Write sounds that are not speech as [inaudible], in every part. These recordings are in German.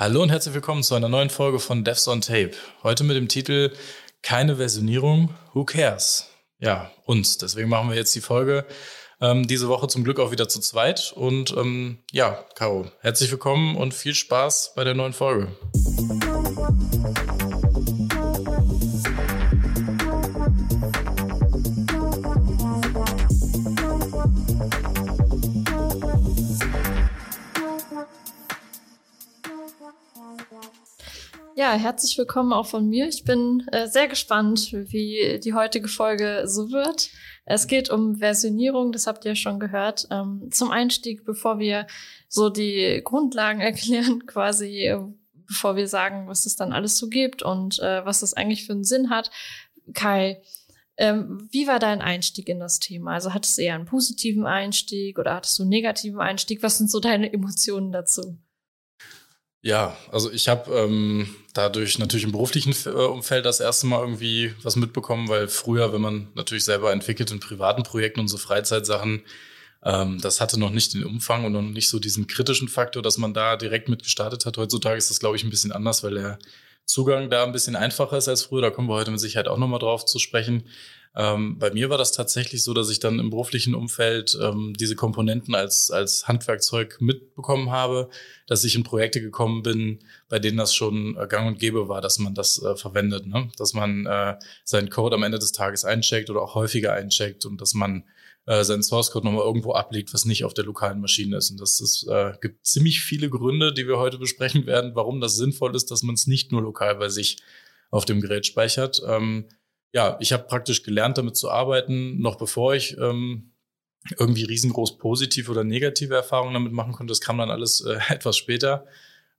Hallo und herzlich willkommen zu einer neuen Folge von Devs on Tape. Heute mit dem Titel Keine Versionierung, who cares? Ja, uns. Deswegen machen wir jetzt die Folge ähm, diese Woche zum Glück auch wieder zu zweit. Und ähm, ja, Caro, herzlich willkommen und viel Spaß bei der neuen Folge. Ja, herzlich willkommen auch von mir. Ich bin äh, sehr gespannt, wie die heutige Folge so wird. Es geht um Versionierung, das habt ihr schon gehört. Ähm, zum Einstieg, bevor wir so die Grundlagen [laughs] erklären, quasi, äh, bevor wir sagen, was es dann alles so gibt und äh, was das eigentlich für einen Sinn hat. Kai, ähm, wie war dein Einstieg in das Thema? Also hattest du eher einen positiven Einstieg oder hattest du einen negativen Einstieg? Was sind so deine Emotionen dazu? Ja, also ich habe ähm, dadurch natürlich im beruflichen äh, Umfeld das erste Mal irgendwie was mitbekommen, weil früher, wenn man natürlich selber entwickelt in privaten Projekten und so Freizeitsachen, ähm, das hatte noch nicht den Umfang und noch nicht so diesen kritischen Faktor, dass man da direkt mit gestartet hat. Heutzutage ist das, glaube ich, ein bisschen anders, weil der Zugang da ein bisschen einfacher ist als früher. Da kommen wir heute mit Sicherheit auch nochmal drauf zu sprechen. Ähm, bei mir war das tatsächlich so, dass ich dann im beruflichen Umfeld ähm, diese Komponenten als, als Handwerkzeug mitbekommen habe, dass ich in Projekte gekommen bin, bei denen das schon äh, gang und gäbe war, dass man das äh, verwendet, ne? dass man äh, seinen Code am Ende des Tages eincheckt oder auch häufiger eincheckt und dass man äh, seinen Source Code nochmal irgendwo ablegt, was nicht auf der lokalen Maschine ist. Und das ist, äh, gibt ziemlich viele Gründe, die wir heute besprechen werden, warum das sinnvoll ist, dass man es nicht nur lokal bei sich auf dem Gerät speichert. Ähm, ja, ich habe praktisch gelernt, damit zu arbeiten, noch bevor ich ähm, irgendwie riesengroß positive oder negative Erfahrungen damit machen konnte. Das kam dann alles äh, [laughs] etwas später.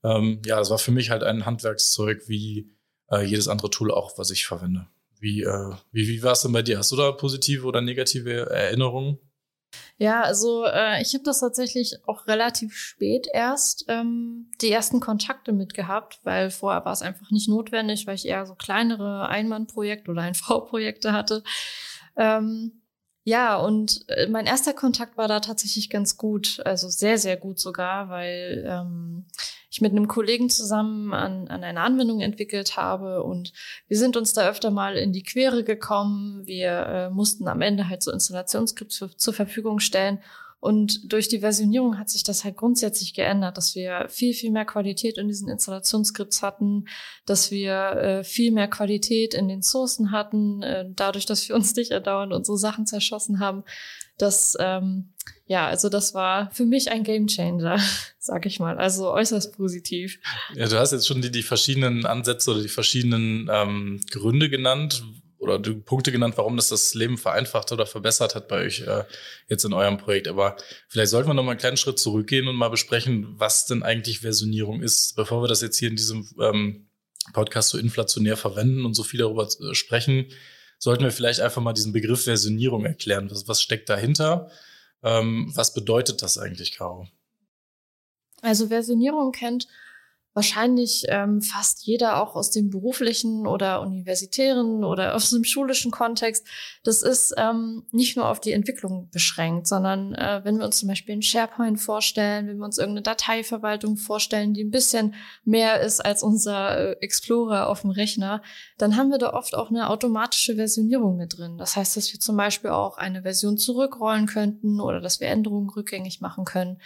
Ähm, ja, es war für mich halt ein Handwerkszeug wie äh, jedes andere Tool auch, was ich verwende. Wie, äh, wie, wie war es denn bei dir? Hast du da positive oder negative Erinnerungen? Ja, also äh, ich habe das tatsächlich auch relativ spät erst ähm, die ersten Kontakte mit gehabt, weil vorher war es einfach nicht notwendig, weil ich eher so kleinere Einmannprojekte oder ein V-Projekte hatte. Ähm, ja, und äh, mein erster Kontakt war da tatsächlich ganz gut, also sehr, sehr gut sogar, weil ähm, ich mit einem Kollegen zusammen an, an einer Anwendung entwickelt habe und wir sind uns da öfter mal in die Quere gekommen. Wir äh, mussten am Ende halt so Installationsskripts zur Verfügung stellen und durch die Versionierung hat sich das halt grundsätzlich geändert, dass wir viel, viel mehr Qualität in diesen Installationsskripts hatten, dass wir äh, viel mehr Qualität in den Sourcen hatten, äh, dadurch, dass wir [laughs] uns nicht erdauernd unsere Sachen zerschossen haben. Das, ähm, ja, also das war für mich ein Gamechanger, [laughs] sag ich mal. Also äußerst positiv. Ja, du hast jetzt schon die, die verschiedenen Ansätze oder die verschiedenen ähm, Gründe genannt, oder Punkte genannt, warum das das Leben vereinfacht oder verbessert hat bei euch äh, jetzt in eurem Projekt. Aber vielleicht sollten wir noch mal einen kleinen Schritt zurückgehen und mal besprechen, was denn eigentlich Versionierung ist, bevor wir das jetzt hier in diesem ähm, Podcast so inflationär verwenden und so viel darüber äh, sprechen. Sollten wir vielleicht einfach mal diesen Begriff Versionierung erklären. Was, was steckt dahinter? Ähm, was bedeutet das eigentlich, Caro? Also Versionierung kennt wahrscheinlich ähm, fast jeder auch aus dem beruflichen oder universitären oder aus dem schulischen Kontext. Das ist ähm, nicht nur auf die Entwicklung beschränkt, sondern äh, wenn wir uns zum Beispiel einen SharePoint vorstellen, wenn wir uns irgendeine Dateiverwaltung vorstellen, die ein bisschen mehr ist als unser äh, Explorer auf dem Rechner, dann haben wir da oft auch eine automatische Versionierung mit drin. Das heißt, dass wir zum Beispiel auch eine Version zurückrollen könnten oder dass wir Änderungen rückgängig machen können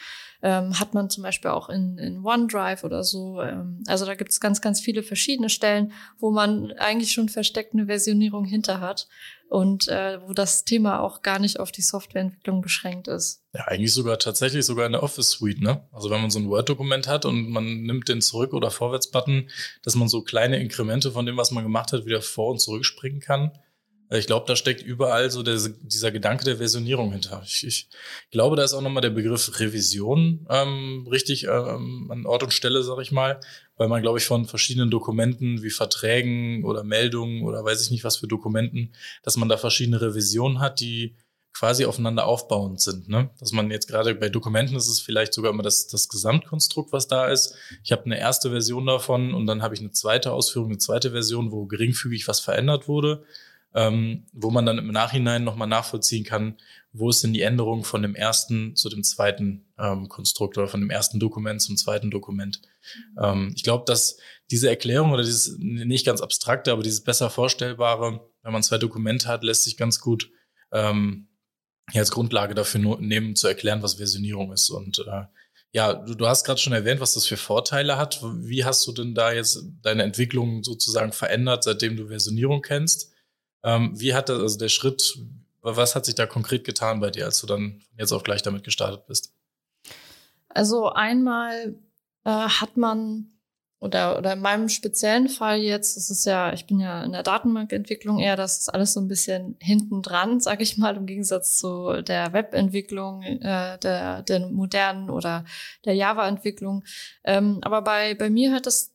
ähm, hat man zum Beispiel auch in, in OneDrive oder so. Ähm, also da gibt es ganz, ganz viele verschiedene Stellen, wo man eigentlich schon versteckt eine Versionierung hinter hat und äh, wo das Thema auch gar nicht auf die Softwareentwicklung beschränkt ist. Ja, eigentlich sogar tatsächlich sogar in der Office Suite, ne? Also wenn man so ein Word-Dokument hat und man nimmt den Zurück- oder Vorwärts-Button, dass man so kleine Inkremente von dem, was man gemacht hat, wieder vor- und zurückspringen kann. Ich glaube, da steckt überall so der, dieser Gedanke der Versionierung hinter. Ich, ich glaube, da ist auch nochmal der Begriff Revision ähm, richtig ähm, an Ort und Stelle, sag ich mal, weil man, glaube ich, von verschiedenen Dokumenten wie Verträgen oder Meldungen oder weiß ich nicht was für Dokumenten, dass man da verschiedene Revisionen hat, die quasi aufeinander aufbauend sind. Ne? Dass man jetzt gerade bei Dokumenten ist es vielleicht sogar immer das, das Gesamtkonstrukt, was da ist. Ich habe eine erste Version davon und dann habe ich eine zweite Ausführung, eine zweite Version, wo geringfügig was verändert wurde. Ähm, wo man dann im Nachhinein nochmal nachvollziehen kann, wo ist denn die Änderung von dem ersten zu dem zweiten ähm, Konstrukt oder von dem ersten Dokument zum zweiten Dokument. Ähm, ich glaube, dass diese Erklärung oder dieses nicht ganz abstrakte, aber dieses besser vorstellbare, wenn man zwei Dokumente hat, lässt sich ganz gut ähm, als Grundlage dafür nehmen, zu erklären, was Versionierung ist. Und äh, ja, du, du hast gerade schon erwähnt, was das für Vorteile hat. Wie hast du denn da jetzt deine Entwicklung sozusagen verändert, seitdem du Versionierung kennst? Ähm, wie hat das, also der Schritt, was hat sich da konkret getan bei dir, als du dann jetzt auch gleich damit gestartet bist? Also einmal äh, hat man oder, oder in meinem speziellen Fall jetzt, das ist ja, ich bin ja in der Datenbankentwicklung eher, das ist alles so ein bisschen hinten dran, [laughs] sage ich mal, im Gegensatz zu der Webentwicklung, äh, der, der modernen oder der Java-Entwicklung. Ähm, aber bei, bei mir hat das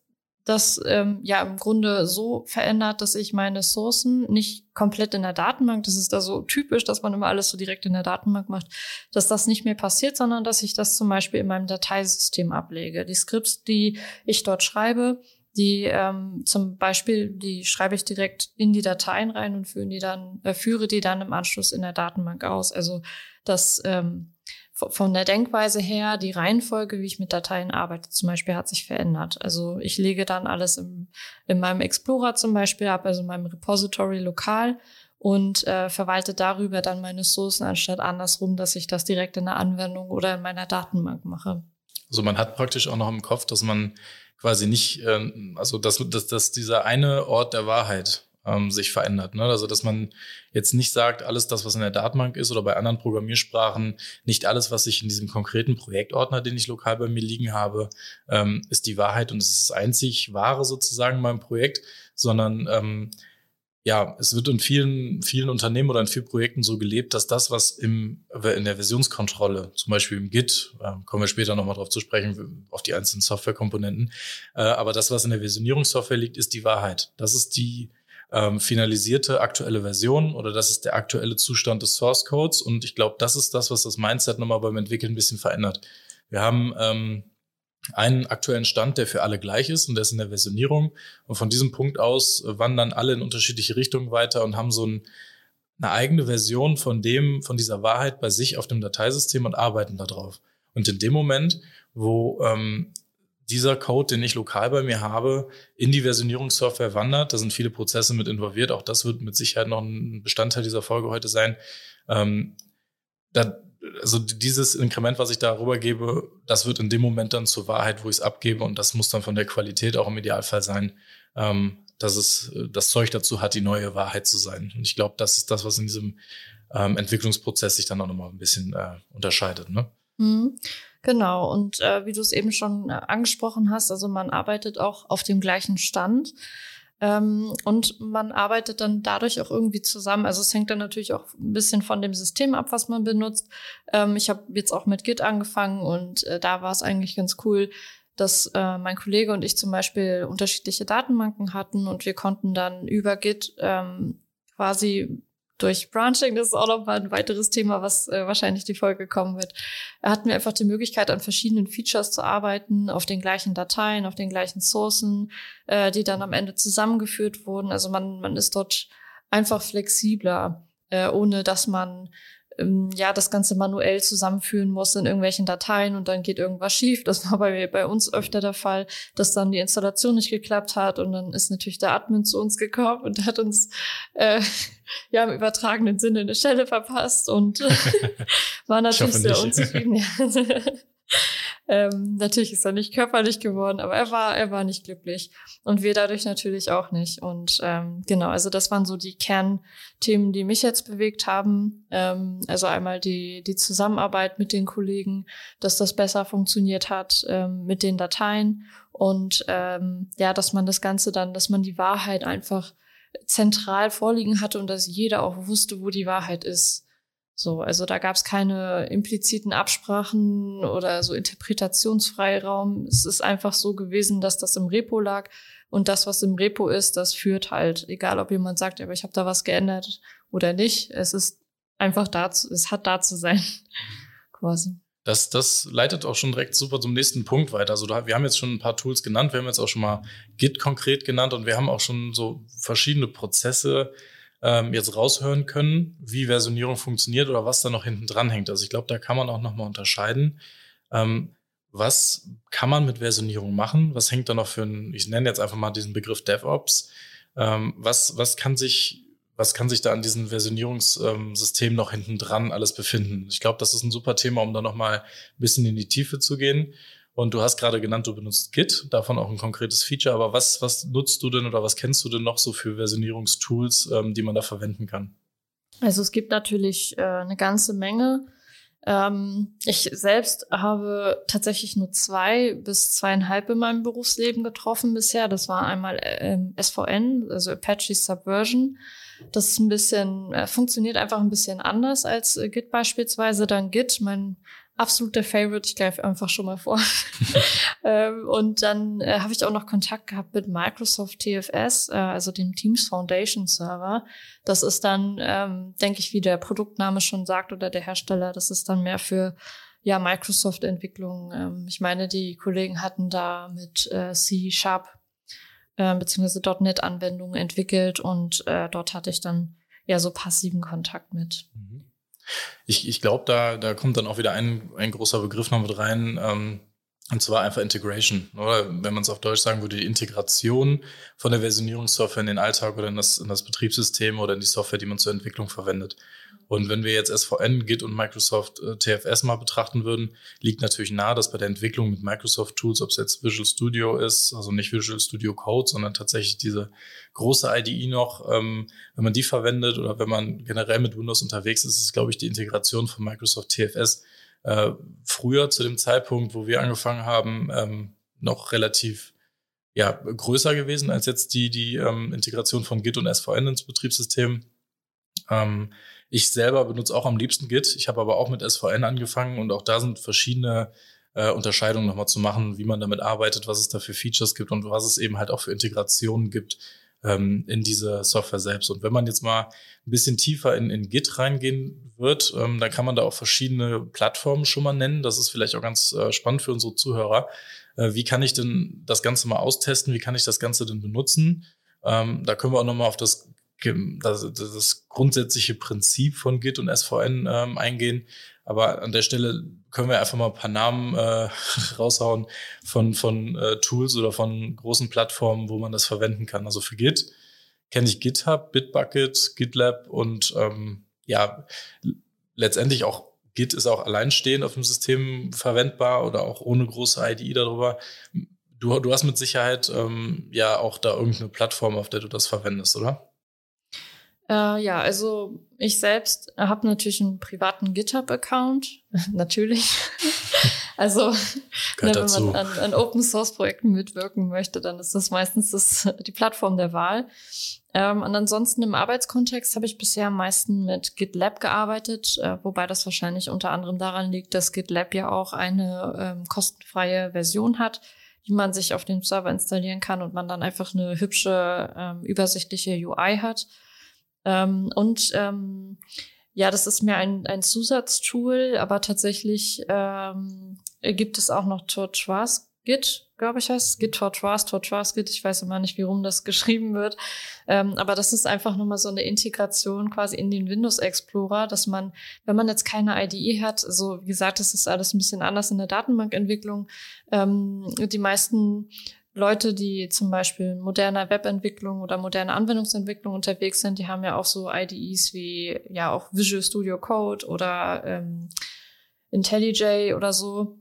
das ähm, ja im Grunde so verändert, dass ich meine Sourcen nicht komplett in der Datenbank, das ist da so typisch, dass man immer alles so direkt in der Datenbank macht, dass das nicht mehr passiert, sondern dass ich das zum Beispiel in meinem Dateisystem ablege. Die Skripts, die ich dort schreibe, die ähm, zum Beispiel, die schreibe ich direkt in die Dateien rein und führe die dann, äh, führe die dann im Anschluss in der Datenbank aus. Also das ähm, von der Denkweise her, die Reihenfolge, wie ich mit Dateien arbeite, zum Beispiel, hat sich verändert. Also ich lege dann alles im, in meinem Explorer zum Beispiel ab, also in meinem Repository lokal und äh, verwalte darüber dann meine Sourcen, anstatt andersrum, dass ich das direkt in der Anwendung oder in meiner Datenbank mache. Also man hat praktisch auch noch im Kopf, dass man quasi nicht, ähm, also dass, dass, dass dieser eine Ort der Wahrheit ähm, sich verändert. Ne? Also dass man jetzt nicht sagt, alles das, was in der Datenbank ist oder bei anderen Programmiersprachen, nicht alles, was ich in diesem konkreten Projektordner, den ich lokal bei mir liegen habe, ähm, ist die Wahrheit und es ist das einzig Wahre sozusagen in meinem Projekt, sondern ähm, ja, es wird in vielen, vielen Unternehmen oder in vielen Projekten so gelebt, dass das, was im, in der Versionskontrolle, zum Beispiel im Git, äh, kommen wir später nochmal drauf zu sprechen, auf die einzelnen Softwarekomponenten, äh, aber das, was in der Versionierungssoftware liegt, ist die Wahrheit. Das ist die, ähm, finalisierte aktuelle Version oder das ist der aktuelle Zustand des Source Codes. Und ich glaube, das ist das, was das Mindset nochmal beim Entwickeln ein bisschen verändert. Wir haben ähm, einen aktuellen Stand, der für alle gleich ist und der ist in der Versionierung. Und von diesem Punkt aus wandern alle in unterschiedliche Richtungen weiter und haben so ein, eine eigene Version von dem, von dieser Wahrheit bei sich auf dem Dateisystem und arbeiten darauf. Und in dem Moment, wo ähm, dieser Code, den ich lokal bei mir habe, in die Versionierungssoftware wandert. Da sind viele Prozesse mit involviert. Auch das wird mit Sicherheit noch ein Bestandteil dieser Folge heute sein. Ähm, da, also dieses Inkrement, was ich darüber gebe, das wird in dem Moment dann zur Wahrheit, wo ich es abgebe. Und das muss dann von der Qualität auch im Idealfall sein, ähm, dass es das Zeug dazu hat, die neue Wahrheit zu sein. Und ich glaube, das ist das, was in diesem ähm, Entwicklungsprozess sich dann auch nochmal ein bisschen äh, unterscheidet. Ne? Mhm. Genau, und äh, wie du es eben schon äh, angesprochen hast, also man arbeitet auch auf dem gleichen Stand. Ähm, und man arbeitet dann dadurch auch irgendwie zusammen. Also es hängt dann natürlich auch ein bisschen von dem System ab, was man benutzt. Ähm, ich habe jetzt auch mit Git angefangen und äh, da war es eigentlich ganz cool, dass äh, mein Kollege und ich zum Beispiel unterschiedliche Datenbanken hatten und wir konnten dann über Git ähm, quasi durch Branching, das ist auch noch mal ein weiteres Thema, was äh, wahrscheinlich die Folge kommen wird, hatten wir einfach die Möglichkeit, an verschiedenen Features zu arbeiten, auf den gleichen Dateien, auf den gleichen Sourcen, äh, die dann am Ende zusammengeführt wurden. Also man, man ist dort einfach flexibler, äh, ohne dass man ähm, ja das Ganze manuell zusammenführen muss in irgendwelchen Dateien und dann geht irgendwas schief. Das war bei, bei uns öfter der Fall, dass dann die Installation nicht geklappt hat und dann ist natürlich der Admin zu uns gekommen und hat uns äh, [laughs] ja im übertragenen Sinne eine Stelle verpasst und [laughs] [laughs] war natürlich sehr unzufrieden. Ähm, natürlich ist er nicht körperlich geworden, aber er war, er war nicht glücklich. Und wir dadurch natürlich auch nicht. Und ähm, genau, also das waren so die Kernthemen, die mich jetzt bewegt haben. Ähm, also einmal die, die Zusammenarbeit mit den Kollegen, dass das besser funktioniert hat ähm, mit den Dateien und ähm, ja, dass man das Ganze dann, dass man die Wahrheit einfach zentral vorliegen hatte und dass jeder auch wusste, wo die Wahrheit ist. So, also da gab es keine impliziten Absprachen oder so Interpretationsfreiraum. Es ist einfach so gewesen, dass das im Repo lag und das, was im Repo ist, das führt halt, egal ob jemand sagt, aber ich habe da was geändert oder nicht. Es ist einfach da, es hat da zu sein, [laughs] quasi. Das, das leitet auch schon direkt super zum nächsten Punkt weiter. Also da, wir haben jetzt schon ein paar Tools genannt, wir haben jetzt auch schon mal Git konkret genannt und wir haben auch schon so verschiedene Prozesse ähm, jetzt raushören können, wie Versionierung funktioniert oder was da noch hinten dran hängt. Also ich glaube, da kann man auch nochmal unterscheiden. Ähm, was kann man mit Versionierung machen? Was hängt da noch für ein, ich nenne jetzt einfach mal diesen Begriff DevOps. Ähm, was, was kann sich, was kann sich da an diesem Versionierungssystem noch hinten dran alles befinden? Ich glaube, das ist ein super Thema, um da nochmal ein bisschen in die Tiefe zu gehen. Und du hast gerade genannt, du benutzt Git, davon auch ein konkretes Feature. Aber was, was nutzt du denn oder was kennst du denn noch so für Versionierungstools, ähm, die man da verwenden kann? Also es gibt natürlich äh, eine ganze Menge. Ähm, ich selbst habe tatsächlich nur zwei bis zweieinhalb in meinem Berufsleben getroffen bisher. Das war einmal äh, SVN, also Apache Subversion. Das ist ein bisschen, äh, funktioniert einfach ein bisschen anders als äh, Git beispielsweise. Dann Git, mein absoluter Favorite. Ich greife einfach schon mal vor. [laughs] ähm, und dann äh, habe ich auch noch Kontakt gehabt mit Microsoft TFS, äh, also dem Teams Foundation Server. Das ist dann, ähm, denke ich, wie der Produktname schon sagt oder der Hersteller, das ist dann mehr für ja, Microsoft-Entwicklung. Ähm, ich meine, die Kollegen hatten da mit äh, C Sharp äh, bzw. .NET Anwendungen entwickelt und äh, dort hatte ich dann ja so passiven Kontakt mit. Mhm. Ich, ich glaube, da, da kommt dann auch wieder ein, ein großer Begriff noch mit rein, ähm, und zwar einfach Integration, oder wenn man es auf Deutsch sagen würde, die Integration von der Versionierungssoftware in den Alltag oder in das, in das Betriebssystem oder in die Software, die man zur Entwicklung verwendet. Und wenn wir jetzt SVN, Git und Microsoft äh, TFS mal betrachten würden, liegt natürlich nahe, dass bei der Entwicklung mit Microsoft Tools, ob es jetzt Visual Studio ist, also nicht Visual Studio Code, sondern tatsächlich diese große IDE noch, ähm, wenn man die verwendet oder wenn man generell mit Windows unterwegs ist, ist, glaube ich, die Integration von Microsoft TFS äh, früher zu dem Zeitpunkt, wo wir angefangen haben, ähm, noch relativ ja, größer gewesen als jetzt die, die ähm, Integration von Git und SVN ins Betriebssystem. Ähm, ich selber benutze auch am liebsten Git. Ich habe aber auch mit SVN angefangen und auch da sind verschiedene äh, Unterscheidungen nochmal zu machen, wie man damit arbeitet, was es da für Features gibt und was es eben halt auch für Integrationen gibt ähm, in diese Software selbst. Und wenn man jetzt mal ein bisschen tiefer in, in Git reingehen wird, ähm, dann kann man da auch verschiedene Plattformen schon mal nennen. Das ist vielleicht auch ganz äh, spannend für unsere Zuhörer. Äh, wie kann ich denn das Ganze mal austesten? Wie kann ich das Ganze denn benutzen? Ähm, da können wir auch nochmal auf das das, das grundsätzliche Prinzip von Git und SVN ähm, eingehen. Aber an der Stelle können wir einfach mal ein paar Namen äh, [laughs] raushauen von, von äh, Tools oder von großen Plattformen, wo man das verwenden kann. Also für Git kenne ich GitHub, Bitbucket, GitLab und ähm, ja, letztendlich auch Git ist auch alleinstehend auf dem System verwendbar oder auch ohne große IDE darüber. Du, du hast mit Sicherheit ähm, ja auch da irgendeine Plattform, auf der du das verwendest, oder? Äh, ja, also ich selbst habe natürlich einen privaten GitHub-Account, [laughs] natürlich. [laughs] also ne, wenn man an, an Open Source Projekten mitwirken möchte, dann ist das meistens das, die Plattform der Wahl. Ähm, und ansonsten im Arbeitskontext habe ich bisher am meisten mit GitLab gearbeitet, äh, wobei das wahrscheinlich unter anderem daran liegt, dass GitLab ja auch eine ähm, kostenfreie Version hat, die man sich auf dem Server installieren kann und man dann einfach eine hübsche, ähm, übersichtliche UI hat. Ähm, und ähm, ja, das ist mir ein, ein Zusatztool, aber tatsächlich ähm, gibt es auch noch Tortoise Git, glaube ich heißt es. Git Tortoise, Tortoise Git. Ich weiß immer nicht, wie rum das [laughs] geschrieben wird. Ähm, aber das ist einfach nochmal so eine Integration quasi in den Windows Explorer, dass man, wenn man jetzt keine IDE hat, so wie gesagt, das ist alles ein bisschen anders in der Datenbankentwicklung. Ähm, die meisten Leute, die zum Beispiel moderner Webentwicklung oder moderner Anwendungsentwicklung unterwegs sind, die haben ja auch so IDEs wie ja auch Visual Studio Code oder ähm, IntelliJ oder so.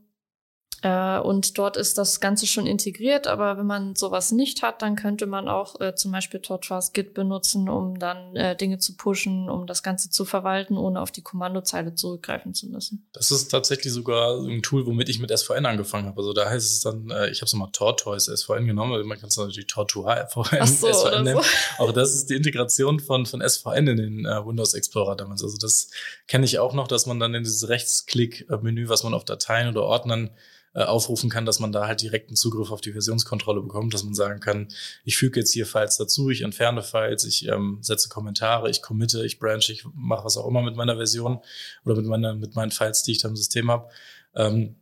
Äh, und dort ist das Ganze schon integriert, aber wenn man sowas nicht hat, dann könnte man auch äh, zum Beispiel Torchwas Git benutzen, um dann äh, Dinge zu pushen, um das Ganze zu verwalten, ohne auf die Kommandozeile zurückgreifen zu müssen. Das ist tatsächlich sogar ein Tool, womit ich mit SVN angefangen habe. Also da heißt es dann, äh, ich habe es mal Tortoise SVN genommen, man kann es natürlich Tortua SVN, so, SVN nennen. So. [laughs] Auch das ist die Integration von, von SVN in den äh, Windows Explorer damals. Also das kenne ich auch noch, dass man dann in dieses Rechtsklick-Menü, was man auf Dateien oder Ordnern äh, aufrufen kann, dass man da halt direkten Zugriff auf die Versionskontrolle bekommt, dass man sagen kann, ich füge jetzt hier Files dazu, ich entferne Files, ich ähm, setze Kommentare, ich committe, ich branche, ich mache was auch immer mit meiner Version oder mit, meiner, mit meinen Files, die ich da im System habe. Ähm,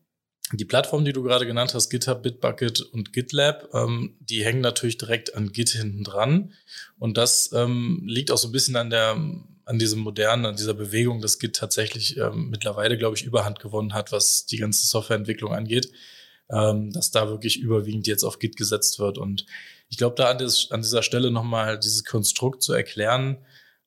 die Plattform, die du gerade genannt hast, GitHub, Bitbucket und GitLab, ähm, die hängen natürlich direkt an Git hinten dran. Und das ähm, liegt auch so ein bisschen an der, an diesem modernen, an dieser Bewegung, dass Git tatsächlich ähm, mittlerweile, glaube ich, Überhand gewonnen hat, was die ganze Softwareentwicklung angeht, ähm, dass da wirklich überwiegend jetzt auf Git gesetzt wird. Und ich glaube, da an, des, an dieser Stelle nochmal dieses Konstrukt zu erklären,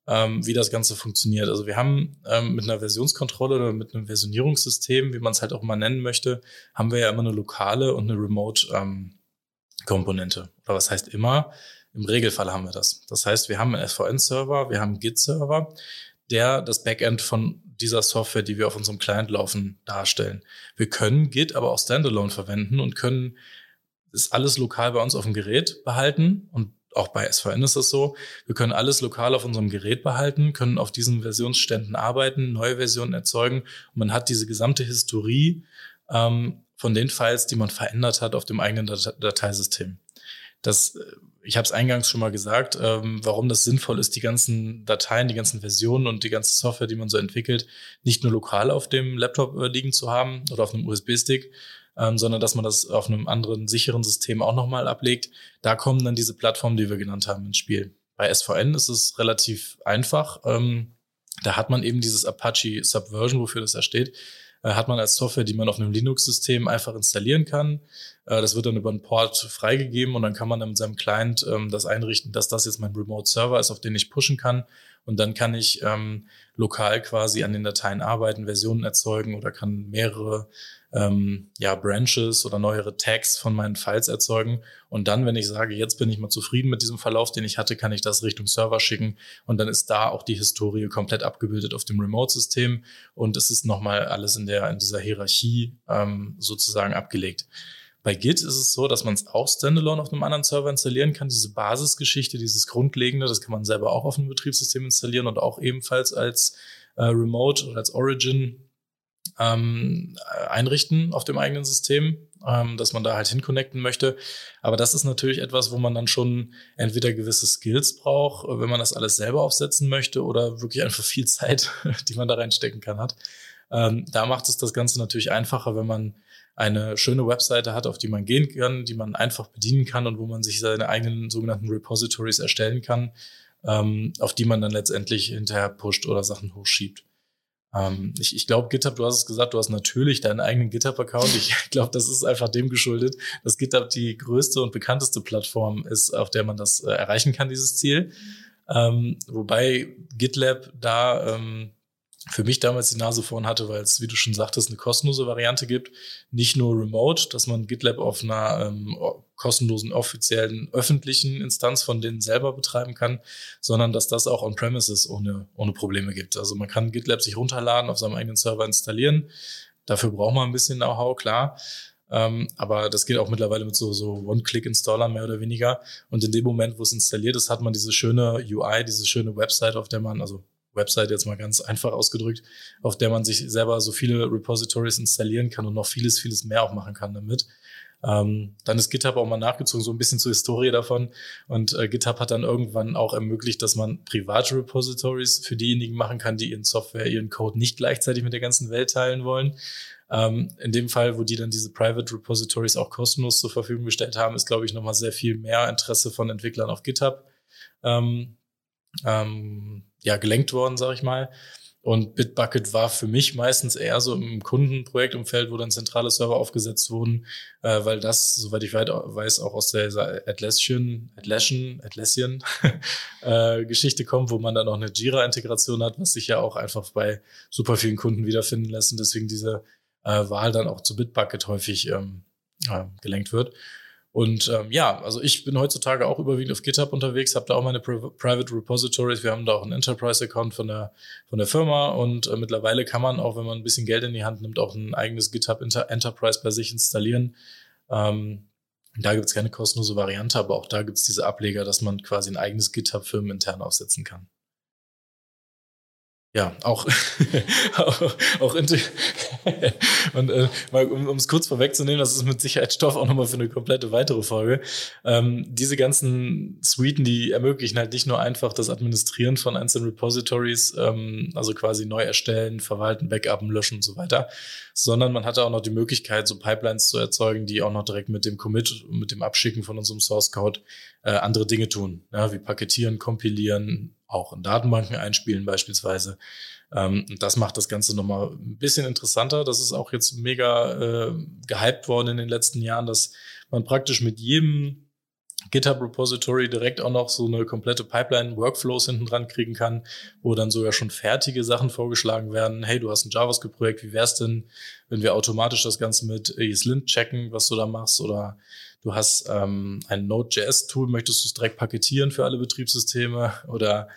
ähm, wie das Ganze funktioniert. Also wir haben ähm, mit einer Versionskontrolle oder mit einem Versionierungssystem, wie man es halt auch mal nennen möchte, haben wir ja immer eine lokale und eine Remote-Komponente. Ähm, oder was heißt immer? Im Regelfall haben wir das. Das heißt, wir haben einen SVN-Server, wir haben einen Git-Server, der das Backend von dieser Software, die wir auf unserem Client laufen, darstellen. Wir können Git aber auch standalone verwenden und können das alles lokal bei uns auf dem Gerät behalten und auch bei SVN ist das so. Wir können alles lokal auf unserem Gerät behalten, können auf diesen Versionsständen arbeiten, neue Versionen erzeugen und man hat diese gesamte Historie ähm, von den Files, die man verändert hat auf dem eigenen Dateisystem. Das, äh, ich habe es eingangs schon mal gesagt, ähm, warum das sinnvoll ist, die ganzen Dateien, die ganzen Versionen und die ganze Software, die man so entwickelt, nicht nur lokal auf dem Laptop äh, liegen zu haben oder auf einem USB-Stick, ähm, sondern dass man das auf einem anderen sicheren System auch nochmal ablegt. Da kommen dann diese Plattformen, die wir genannt haben, ins Spiel. Bei SVN ist es relativ einfach. Ähm, da hat man eben dieses Apache Subversion, wofür das da steht, äh, hat man als Software, die man auf einem Linux-System einfach installieren kann. Äh, das wird dann über einen Port freigegeben und dann kann man dann mit seinem Client ähm, das einrichten, dass das jetzt mein Remote-Server ist, auf den ich pushen kann. Und dann kann ich ähm, lokal quasi an den Dateien arbeiten, Versionen erzeugen oder kann mehrere ähm, ja, Branches oder neuere Tags von meinen Files erzeugen. Und dann, wenn ich sage, jetzt bin ich mal zufrieden mit diesem Verlauf, den ich hatte, kann ich das Richtung Server schicken. Und dann ist da auch die Historie komplett abgebildet auf dem Remote-System. Und es ist nochmal alles in der, in dieser Hierarchie ähm, sozusagen abgelegt. Bei Git ist es so, dass man es auch standalone auf einem anderen Server installieren kann. Diese Basisgeschichte, dieses Grundlegende, das kann man selber auch auf einem Betriebssystem installieren und auch ebenfalls als äh, Remote oder als Origin ähm, einrichten auf dem eigenen System, ähm, dass man da halt hinconnecten möchte. Aber das ist natürlich etwas, wo man dann schon entweder gewisse Skills braucht, wenn man das alles selber aufsetzen möchte oder wirklich einfach viel Zeit, [laughs] die man da reinstecken kann, hat. Ähm, da macht es das Ganze natürlich einfacher, wenn man eine schöne Webseite hat, auf die man gehen kann, die man einfach bedienen kann und wo man sich seine eigenen sogenannten Repositories erstellen kann, ähm, auf die man dann letztendlich hinterher pusht oder Sachen hochschiebt. Ähm, ich ich glaube, GitHub, du hast es gesagt, du hast natürlich deinen eigenen GitHub-Account. Ich [laughs] glaube, das ist einfach dem geschuldet, dass GitHub die größte und bekannteste Plattform ist, auf der man das äh, erreichen kann, dieses Ziel. Ähm, wobei GitLab da ähm, für mich damals die Nase vorn hatte, weil es, wie du schon sagtest, eine kostenlose Variante gibt. Nicht nur remote, dass man GitLab auf einer ähm, kostenlosen, offiziellen, öffentlichen Instanz von denen selber betreiben kann, sondern dass das auch on-premises ohne, ohne Probleme gibt. Also man kann GitLab sich runterladen, auf seinem eigenen Server installieren. Dafür braucht man ein bisschen Know-how, klar. Ähm, aber das geht auch mittlerweile mit so, so One-Click-Installern mehr oder weniger. Und in dem Moment, wo es installiert ist, hat man diese schöne UI, diese schöne Website, auf der man, also Website jetzt mal ganz einfach ausgedrückt, auf der man sich selber so viele Repositories installieren kann und noch vieles, vieles mehr auch machen kann damit. Ähm, dann ist GitHub auch mal nachgezogen, so ein bisschen zur Historie davon. Und äh, GitHub hat dann irgendwann auch ermöglicht, dass man private Repositories für diejenigen machen kann, die ihren Software, ihren Code nicht gleichzeitig mit der ganzen Welt teilen wollen. Ähm, in dem Fall, wo die dann diese Private Repositories auch kostenlos zur Verfügung gestellt haben, ist, glaube ich, nochmal sehr viel mehr Interesse von Entwicklern auf GitHub. Ähm, ähm, ja, gelenkt worden, sage ich mal. Und Bitbucket war für mich meistens eher so im Kundenprojektumfeld, wo dann zentrale Server aufgesetzt wurden, äh, weil das, soweit ich weiß, auch aus der Atlassian, Atlassian, Atlassian [laughs] äh, Geschichte kommt, wo man dann auch eine Jira-Integration hat, was sich ja auch einfach bei super vielen Kunden wiederfinden lässt und deswegen diese äh, Wahl dann auch zu Bitbucket häufig ähm, äh, gelenkt wird. Und ähm, ja, also ich bin heutzutage auch überwiegend auf GitHub unterwegs, habe da auch meine Pri Private Repositories. Wir haben da auch einen Enterprise-Account von der, von der Firma und äh, mittlerweile kann man auch, wenn man ein bisschen Geld in die Hand nimmt, auch ein eigenes GitHub Inter Enterprise bei sich installieren. Ähm, da gibt es keine kostenlose Variante, aber auch da gibt es diese Ableger, dass man quasi ein eigenes GitHub firmenintern aufsetzen kann. Ja, auch, [laughs] auch, auch [laughs] und äh, mal, um es kurz vorwegzunehmen, das ist mit Sicherheit Stoff auch nochmal für eine komplette weitere Folge. Ähm, diese ganzen Suiten, die ermöglichen halt nicht nur einfach das Administrieren von einzelnen Repositories, ähm, also quasi neu erstellen, verwalten, backupen, löschen und so weiter, sondern man hatte auch noch die Möglichkeit, so Pipelines zu erzeugen, die auch noch direkt mit dem Commit und mit dem Abschicken von unserem Source Code äh, andere Dinge tun, ja, wie paketieren, kompilieren, auch in Datenbanken einspielen beispielsweise. Ähm, das macht das Ganze nochmal ein bisschen interessanter. Das ist auch jetzt mega äh, gehypt worden in den letzten Jahren, dass man praktisch mit jedem GitHub Repository direkt auch noch so eine komplette Pipeline Workflows hinten dran kriegen kann, wo dann sogar schon fertige Sachen vorgeschlagen werden. Hey, du hast ein JavaScript Projekt, wie wär's denn, wenn wir automatisch das Ganze mit ESLint checken, was du da machst oder du hast ähm, ein Node.js-Tool, möchtest du es direkt paketieren für alle Betriebssysteme oder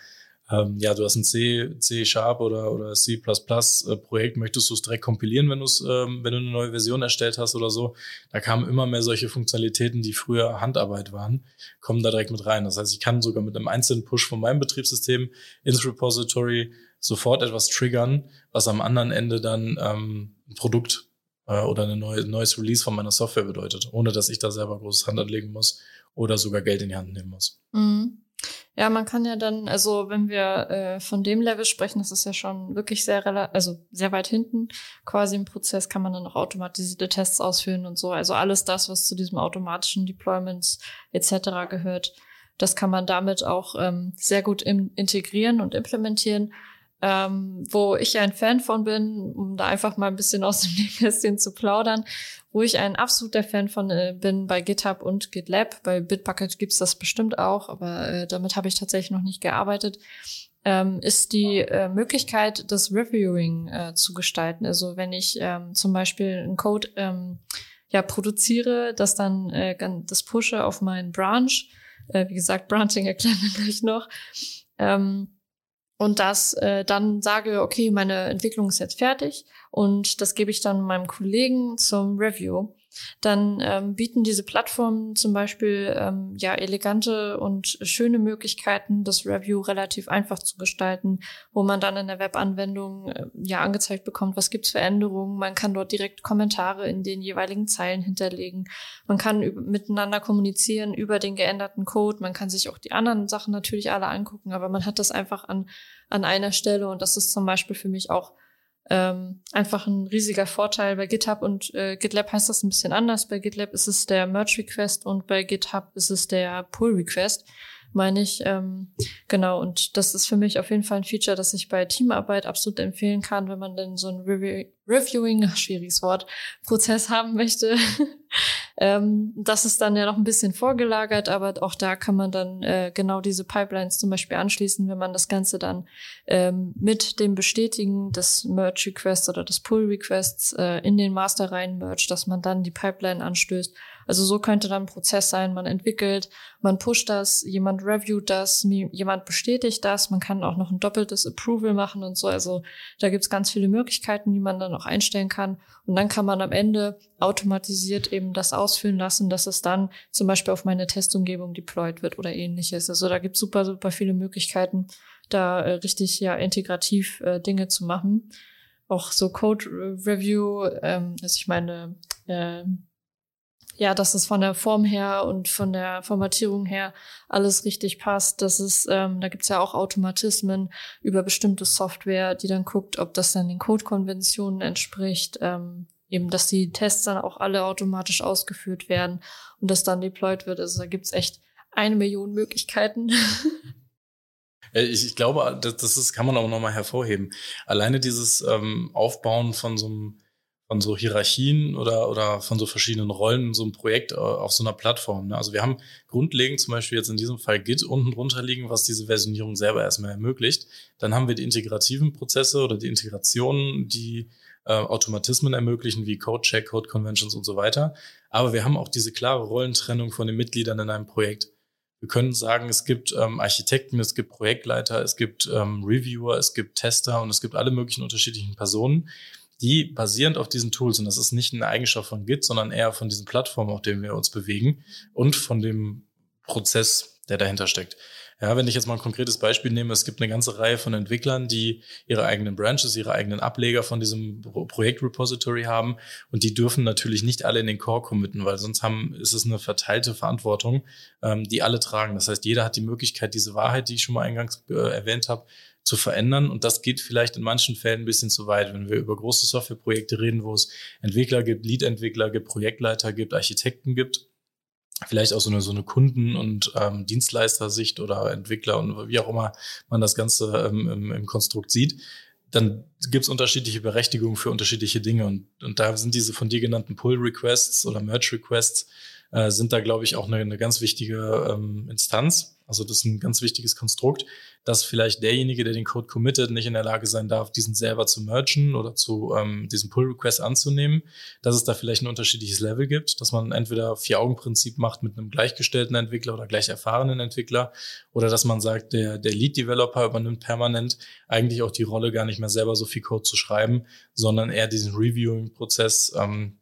ähm, ja, du hast ein C, C Sharp oder, oder C äh, Projekt, möchtest du es direkt kompilieren, wenn du es, ähm, wenn du eine neue Version erstellt hast oder so. Da kamen immer mehr solche Funktionalitäten, die früher Handarbeit waren, kommen da direkt mit rein. Das heißt, ich kann sogar mit einem einzelnen Push von meinem Betriebssystem ins Repository sofort etwas triggern, was am anderen Ende dann ähm, ein Produkt äh, oder ein neue, neues Release von meiner Software bedeutet, ohne dass ich da selber großes Hand anlegen muss oder sogar Geld in die Hand nehmen muss. Mhm. Ja, man kann ja dann, also wenn wir äh, von dem Level sprechen, das ist ja schon wirklich sehr, also sehr weit hinten. Quasi im Prozess kann man dann auch automatisierte Tests ausführen und so. Also alles das, was zu diesem automatischen Deployments etc. gehört, das kann man damit auch ähm, sehr gut integrieren und implementieren. Ähm, wo ich ein Fan von bin, um da einfach mal ein bisschen aus dem [laughs] Nähkästchen zu plaudern, wo ich ein absoluter Fan von äh, bin bei GitHub und GitLab. Bei Bitbucket gibt's das bestimmt auch, aber äh, damit habe ich tatsächlich noch nicht gearbeitet. Ähm, ist die äh, Möglichkeit, das Reviewing äh, zu gestalten. Also wenn ich ähm, zum Beispiel einen Code ähm, ja produziere, das dann äh, das pushe auf meinen Branch. Äh, wie gesagt, Branching erklären wir gleich noch. Ähm, und das äh, dann sage, okay, meine Entwicklung ist jetzt fertig und das gebe ich dann meinem Kollegen zum Review dann ähm, bieten diese Plattformen zum Beispiel ähm, ja elegante und schöne Möglichkeiten, das Review relativ einfach zu gestalten, wo man dann in der Webanwendung äh, ja angezeigt bekommt, was gibt's für Änderungen. Man kann dort direkt Kommentare in den jeweiligen Zeilen hinterlegen. Man kann miteinander kommunizieren über den geänderten Code. Man kann sich auch die anderen Sachen natürlich alle angucken, aber man hat das einfach an an einer Stelle und das ist zum Beispiel für mich auch ähm, einfach ein riesiger Vorteil. Bei GitHub und äh, GitLab heißt das ein bisschen anders. Bei GitLab ist es der Merge Request und bei GitHub ist es der Pull Request meine ich. Ähm, genau, und das ist für mich auf jeden Fall ein Feature, das ich bei Teamarbeit absolut empfehlen kann, wenn man denn so ein Review Reviewing, schwieriges Wort, Prozess [laughs] haben möchte. [laughs] ähm, das ist dann ja noch ein bisschen vorgelagert, aber auch da kann man dann äh, genau diese Pipelines zum Beispiel anschließen, wenn man das Ganze dann ähm, mit dem Bestätigen des Merge Requests oder des Pull Requests äh, in den Master rein merge, dass man dann die Pipeline anstößt also so könnte dann ein Prozess sein, man entwickelt, man pusht das, jemand reviewt das, jemand bestätigt das, man kann auch noch ein doppeltes Approval machen und so. Also da gibt's ganz viele Möglichkeiten, die man dann auch einstellen kann. Und dann kann man am Ende automatisiert eben das ausführen lassen, dass es dann zum Beispiel auf meine Testumgebung deployed wird oder ähnliches. Also da gibt's super, super viele Möglichkeiten, da äh, richtig ja integrativ äh, Dinge zu machen. Auch so Code Review, ähm, also ich meine, äh, ja, dass es von der Form her und von der Formatierung her alles richtig passt. Das ist, ähm, da gibt's ja auch Automatismen über bestimmte Software, die dann guckt, ob das dann den Codekonventionen entspricht. Ähm, eben, dass die Tests dann auch alle automatisch ausgeführt werden und das dann deployed wird. Also da gibt's echt eine Million Möglichkeiten. [laughs] Ich, ich glaube, das, das ist, kann man auch nochmal hervorheben. Alleine dieses ähm, Aufbauen von so einem von so Hierarchien oder, oder von so verschiedenen Rollen in so einem Projekt äh, auf so einer Plattform. Ne? Also wir haben grundlegend zum Beispiel jetzt in diesem Fall Git unten drunter liegen, was diese Versionierung selber erstmal ermöglicht. Dann haben wir die integrativen Prozesse oder die Integrationen, die äh, Automatismen ermöglichen, wie Code-Check, Code-Conventions und so weiter. Aber wir haben auch diese klare Rollentrennung von den Mitgliedern in einem Projekt. Wir können sagen, es gibt ähm, Architekten, es gibt Projektleiter, es gibt ähm, Reviewer, es gibt Tester und es gibt alle möglichen unterschiedlichen Personen, die basierend auf diesen Tools, und das ist nicht eine Eigenschaft von Git, sondern eher von diesen Plattformen, auf denen wir uns bewegen und von dem Prozess, der dahinter steckt, Ja, wenn ich jetzt mal ein konkretes Beispiel nehme, es gibt eine ganze Reihe von Entwicklern, die ihre eigenen Branches, ihre eigenen Ableger von diesem Projektrepository haben und die dürfen natürlich nicht alle in den Core committen, weil sonst haben, ist es eine verteilte Verantwortung, ähm, die alle tragen. Das heißt, jeder hat die Möglichkeit, diese Wahrheit, die ich schon mal eingangs äh, erwähnt habe, zu verändern. Und das geht vielleicht in manchen Fällen ein bisschen zu weit, wenn wir über große Softwareprojekte reden, wo es Entwickler gibt, Lead-Entwickler gibt, Projektleiter gibt, Architekten gibt vielleicht auch so eine, so eine Kunden- und ähm, Dienstleistersicht oder Entwickler und wie auch immer man das Ganze ähm, im, im Konstrukt sieht, dann gibt es unterschiedliche Berechtigungen für unterschiedliche Dinge. Und, und da sind diese von dir genannten Pull-Requests oder Merge-Requests äh, sind da, glaube ich, auch eine, eine ganz wichtige ähm, Instanz. Also das ist ein ganz wichtiges Konstrukt, dass vielleicht derjenige, der den Code committet, nicht in der Lage sein darf, diesen selber zu mergen oder zu ähm, diesen Pull-Request anzunehmen, dass es da vielleicht ein unterschiedliches Level gibt, dass man entweder Vier-Augen-Prinzip macht mit einem gleichgestellten Entwickler oder gleich erfahrenen Entwickler oder dass man sagt, der, der Lead-Developer übernimmt permanent eigentlich auch die Rolle, gar nicht mehr selber so viel Code zu schreiben, sondern eher diesen Reviewing-Prozess ähm,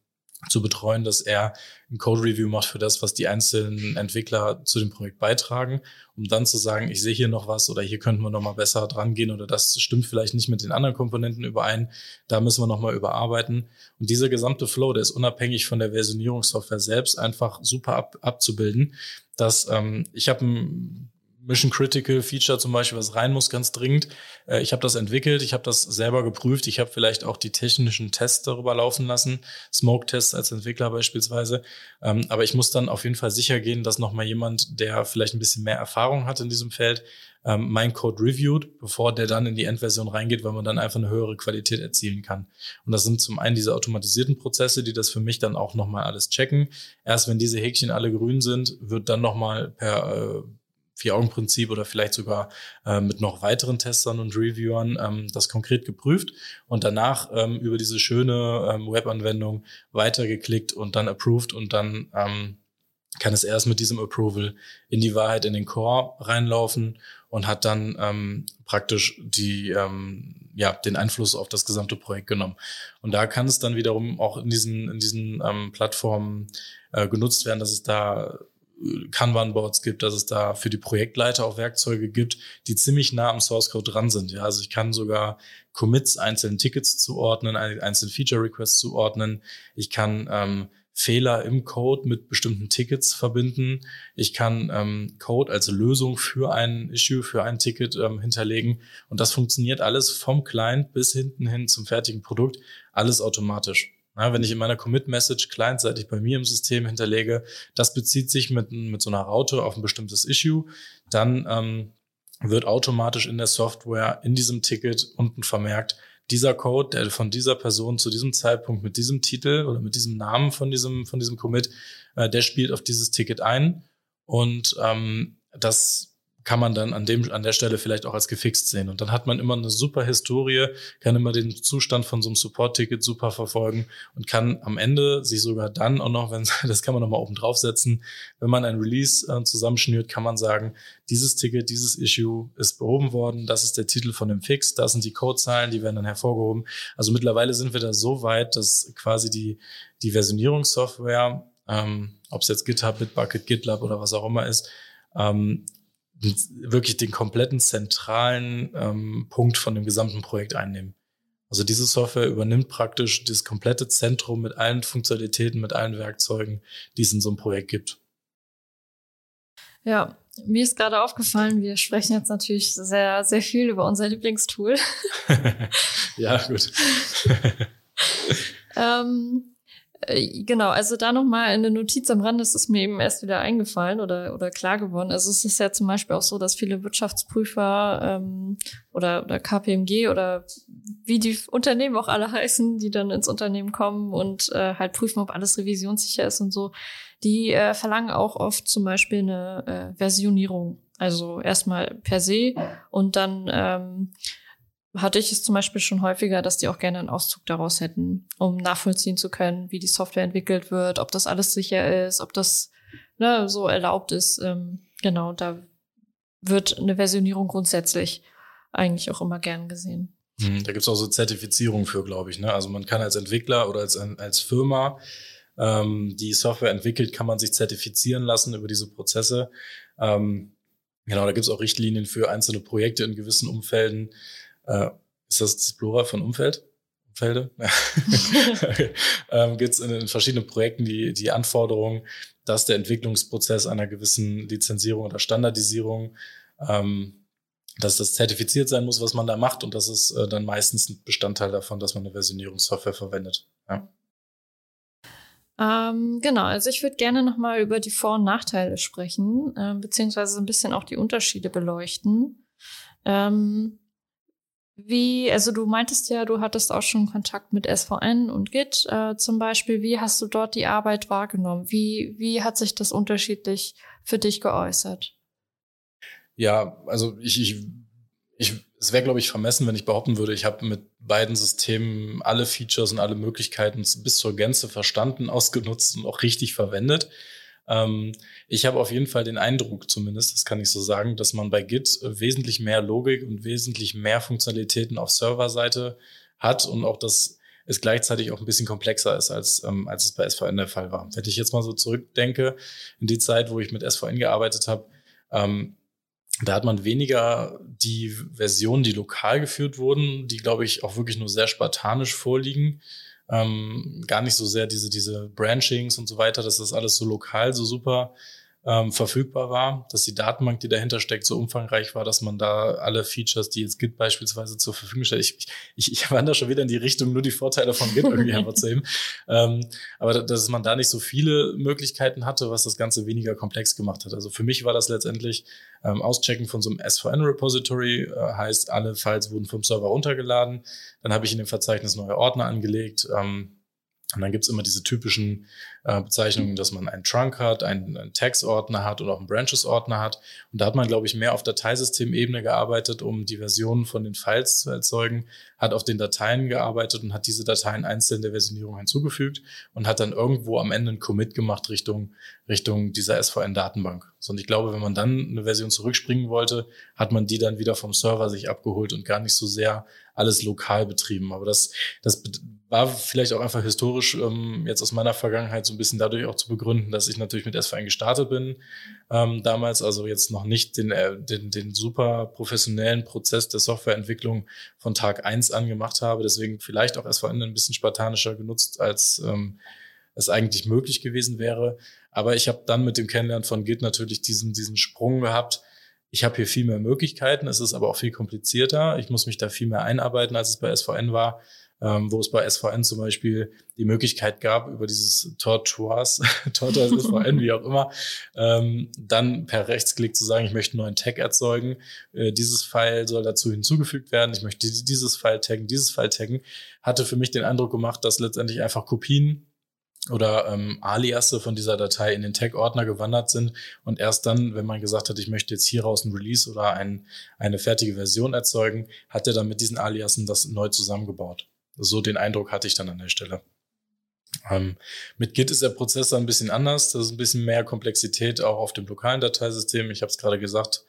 zu betreuen, dass er ein Code-Review macht für das, was die einzelnen Entwickler zu dem Projekt beitragen, um dann zu sagen, ich sehe hier noch was oder hier könnten wir noch mal besser dran gehen oder das stimmt vielleicht nicht mit den anderen Komponenten überein, da müssen wir noch mal überarbeiten. Und dieser gesamte Flow, der ist unabhängig von der Versionierungssoftware selbst einfach super ab, abzubilden. Dass ähm, ich habe ein Mission Critical Feature zum Beispiel, was rein muss, ganz dringend. Äh, ich habe das entwickelt, ich habe das selber geprüft, ich habe vielleicht auch die technischen Tests darüber laufen lassen, Smoke-Tests als Entwickler beispielsweise. Ähm, aber ich muss dann auf jeden Fall sicher gehen, dass nochmal jemand, der vielleicht ein bisschen mehr Erfahrung hat in diesem Feld, ähm, mein Code reviewt, bevor der dann in die Endversion reingeht, weil man dann einfach eine höhere Qualität erzielen kann. Und das sind zum einen diese automatisierten Prozesse, die das für mich dann auch nochmal alles checken. Erst wenn diese Häkchen alle grün sind, wird dann nochmal per äh, Vier-Augen-Prinzip oder vielleicht sogar äh, mit noch weiteren Testern und Reviewern ähm, das konkret geprüft und danach ähm, über diese schöne ähm, Webanwendung weitergeklickt und dann approved und dann ähm, kann es erst mit diesem Approval in die Wahrheit in den Core reinlaufen und hat dann ähm, praktisch die ähm, ja den Einfluss auf das gesamte Projekt genommen. Und da kann es dann wiederum auch in diesen in diesen ähm, Plattformen äh, genutzt werden, dass es da Kanban-Boards gibt, dass es da für die Projektleiter auch Werkzeuge gibt, die ziemlich nah am Source Code dran sind. Ja, also ich kann sogar Commits einzelnen Tickets zuordnen, einzelnen Feature Requests zuordnen. Ich kann ähm, Fehler im Code mit bestimmten Tickets verbinden. Ich kann ähm, Code als Lösung für ein Issue, für ein Ticket ähm, hinterlegen. Und das funktioniert alles vom Client bis hinten hin zum fertigen Produkt, alles automatisch. Ja, wenn ich in meiner Commit-Message clientseitig bei mir im System hinterlege, das bezieht sich mit, mit so einer Raute auf ein bestimmtes Issue, dann ähm, wird automatisch in der Software in diesem Ticket unten vermerkt, dieser Code, der von dieser Person zu diesem Zeitpunkt mit diesem Titel oder mit diesem Namen von diesem, von diesem Commit, äh, der spielt auf dieses Ticket ein. Und ähm, das kann man dann an dem, an der Stelle vielleicht auch als gefixt sehen. Und dann hat man immer eine super Historie, kann immer den Zustand von so einem Support-Ticket super verfolgen und kann am Ende sich sogar dann auch noch, wenn, [laughs] das kann man nochmal oben draufsetzen, wenn man ein Release äh, zusammenschnürt, kann man sagen, dieses Ticket, dieses Issue ist behoben worden, das ist der Titel von dem Fix, das sind die Codezahlen, die werden dann hervorgehoben. Also mittlerweile sind wir da so weit, dass quasi die, die Versionierungssoftware, ähm, ob es jetzt GitHub, Bitbucket, GitLab oder was auch immer ist, ähm, wirklich den kompletten zentralen ähm, Punkt von dem gesamten Projekt einnehmen. Also diese Software übernimmt praktisch das komplette Zentrum mit allen Funktionalitäten, mit allen Werkzeugen, die es in so einem Projekt gibt. Ja, mir ist gerade aufgefallen, wir sprechen jetzt natürlich sehr, sehr viel über unser Lieblingstool. [laughs] ja, gut. [laughs] ähm, äh, genau, also da nochmal eine Notiz am Rand, das ist mir eben erst wieder eingefallen oder, oder klar geworden. Also es ist ja zum Beispiel auch so, dass viele Wirtschaftsprüfer ähm, oder, oder KPMG oder wie die Unternehmen auch alle heißen, die dann ins Unternehmen kommen und äh, halt prüfen, ob alles revisionssicher ist und so, die äh, verlangen auch oft zum Beispiel eine äh, Versionierung. Also erstmal per se und dann ähm, hatte ich es zum Beispiel schon häufiger, dass die auch gerne einen Auszug daraus hätten, um nachvollziehen zu können, wie die Software entwickelt wird, ob das alles sicher ist, ob das ne, so erlaubt ist. Ähm, genau, da wird eine Versionierung grundsätzlich eigentlich auch immer gern gesehen. Hm, da gibt's auch so Zertifizierung für, glaube ich. Ne? Also man kann als Entwickler oder als, als Firma, ähm, die Software entwickelt, kann man sich zertifizieren lassen über diese Prozesse. Ähm, Genau, da gibt es auch Richtlinien für einzelne Projekte in gewissen Umfelden. Äh, ist das das Plural von Umfeld? Umfelde? [laughs] ähm, gibt es in, in, verschiedenen Projekten die, die Anforderung, dass der Entwicklungsprozess einer gewissen Lizenzierung oder Standardisierung ähm, dass das zertifiziert sein muss, was man da macht und das ist äh, dann meistens ein Bestandteil davon, dass man eine Versionierungssoftware verwendet. Ja. Ähm, genau, also ich würde gerne nochmal über die Vor- und Nachteile sprechen, äh, beziehungsweise ein bisschen auch die Unterschiede beleuchten. Ähm, wie, also du meintest ja, du hattest auch schon Kontakt mit SVN und Git äh, zum Beispiel. Wie hast du dort die Arbeit wahrgenommen? Wie, wie hat sich das unterschiedlich für dich geäußert? Ja, also ich, ich, ich es wäre, glaube ich, vermessen, wenn ich behaupten würde, ich habe mit beiden Systemen alle Features und alle Möglichkeiten bis zur Gänze verstanden, ausgenutzt und auch richtig verwendet. Ähm, ich habe auf jeden Fall den Eindruck, zumindest, das kann ich so sagen, dass man bei Git wesentlich mehr Logik und wesentlich mehr Funktionalitäten auf Serverseite hat und auch das es gleichzeitig auch ein bisschen komplexer ist, als, ähm, als es bei SVN der Fall war. Wenn ich jetzt mal so zurückdenke, in die Zeit, wo ich mit SVN gearbeitet habe, ähm, da hat man weniger die Versionen, die lokal geführt wurden, die, glaube ich, auch wirklich nur sehr spartanisch vorliegen. Ähm, gar nicht so sehr diese, diese Branchings und so weiter, das alles so lokal so super ähm, verfügbar war, dass die Datenbank, die dahinter steckt, so umfangreich war, dass man da alle Features, die jetzt Git beispielsweise zur Verfügung stellt. Ich, ich, ich wandere schon wieder in die Richtung, nur die Vorteile von Git irgendwie [laughs] hervorzuheben. Ähm, aber dass man da nicht so viele Möglichkeiten hatte, was das Ganze weniger komplex gemacht hat. Also für mich war das letztendlich ähm, Auschecken von so einem SVN-Repository, äh, heißt, alle Files wurden vom Server runtergeladen. Dann habe ich in dem Verzeichnis neue Ordner angelegt. Ähm, und dann gibt's immer diese typischen äh, Bezeichnungen, dass man einen Trunk hat, einen, einen Tags-Ordner hat und auch einen Branches-Ordner hat. Und da hat man, glaube ich, mehr auf Dateisystemebene gearbeitet, um die Versionen von den Files zu erzeugen, hat auf den Dateien gearbeitet und hat diese Dateien einzeln der Versionierung hinzugefügt und hat dann irgendwo am Ende einen Commit gemacht Richtung, Richtung dieser SVN-Datenbank. Und ich glaube, wenn man dann eine Version zurückspringen wollte, hat man die dann wieder vom Server sich abgeholt und gar nicht so sehr alles lokal betrieben. Aber das, das war vielleicht auch einfach historisch ähm, jetzt aus meiner Vergangenheit so ein bisschen dadurch auch zu begründen, dass ich natürlich mit SVN gestartet bin ähm, damals, also jetzt noch nicht den, äh, den, den super professionellen Prozess der Softwareentwicklung von Tag eins an habe. Deswegen vielleicht auch SVN ein bisschen spartanischer genutzt, als ähm, es eigentlich möglich gewesen wäre. Aber ich habe dann mit dem Kennenlernen von Git natürlich diesen, diesen Sprung gehabt, ich habe hier viel mehr Möglichkeiten, es ist aber auch viel komplizierter. Ich muss mich da viel mehr einarbeiten, als es bei SVN war ähm, wo es bei SVN zum Beispiel die Möglichkeit gab, über dieses Tortoise, [laughs] Tortoise SVN, wie auch immer, ähm, dann per Rechtsklick zu sagen, ich möchte einen neuen Tag erzeugen, äh, dieses File soll dazu hinzugefügt werden, ich möchte dieses File taggen, dieses File taggen, hatte für mich den Eindruck gemacht, dass letztendlich einfach Kopien oder ähm, Aliasse von dieser Datei in den Tag-Ordner gewandert sind und erst dann, wenn man gesagt hat, ich möchte jetzt hieraus ein Release oder ein, eine fertige Version erzeugen, hat er dann mit diesen Aliasen das neu zusammengebaut. So den Eindruck hatte ich dann an der Stelle. Ähm, mit Git ist der Prozess dann ein bisschen anders. Das ist ein bisschen mehr Komplexität auch auf dem lokalen Dateisystem. Ich habe es gerade gesagt,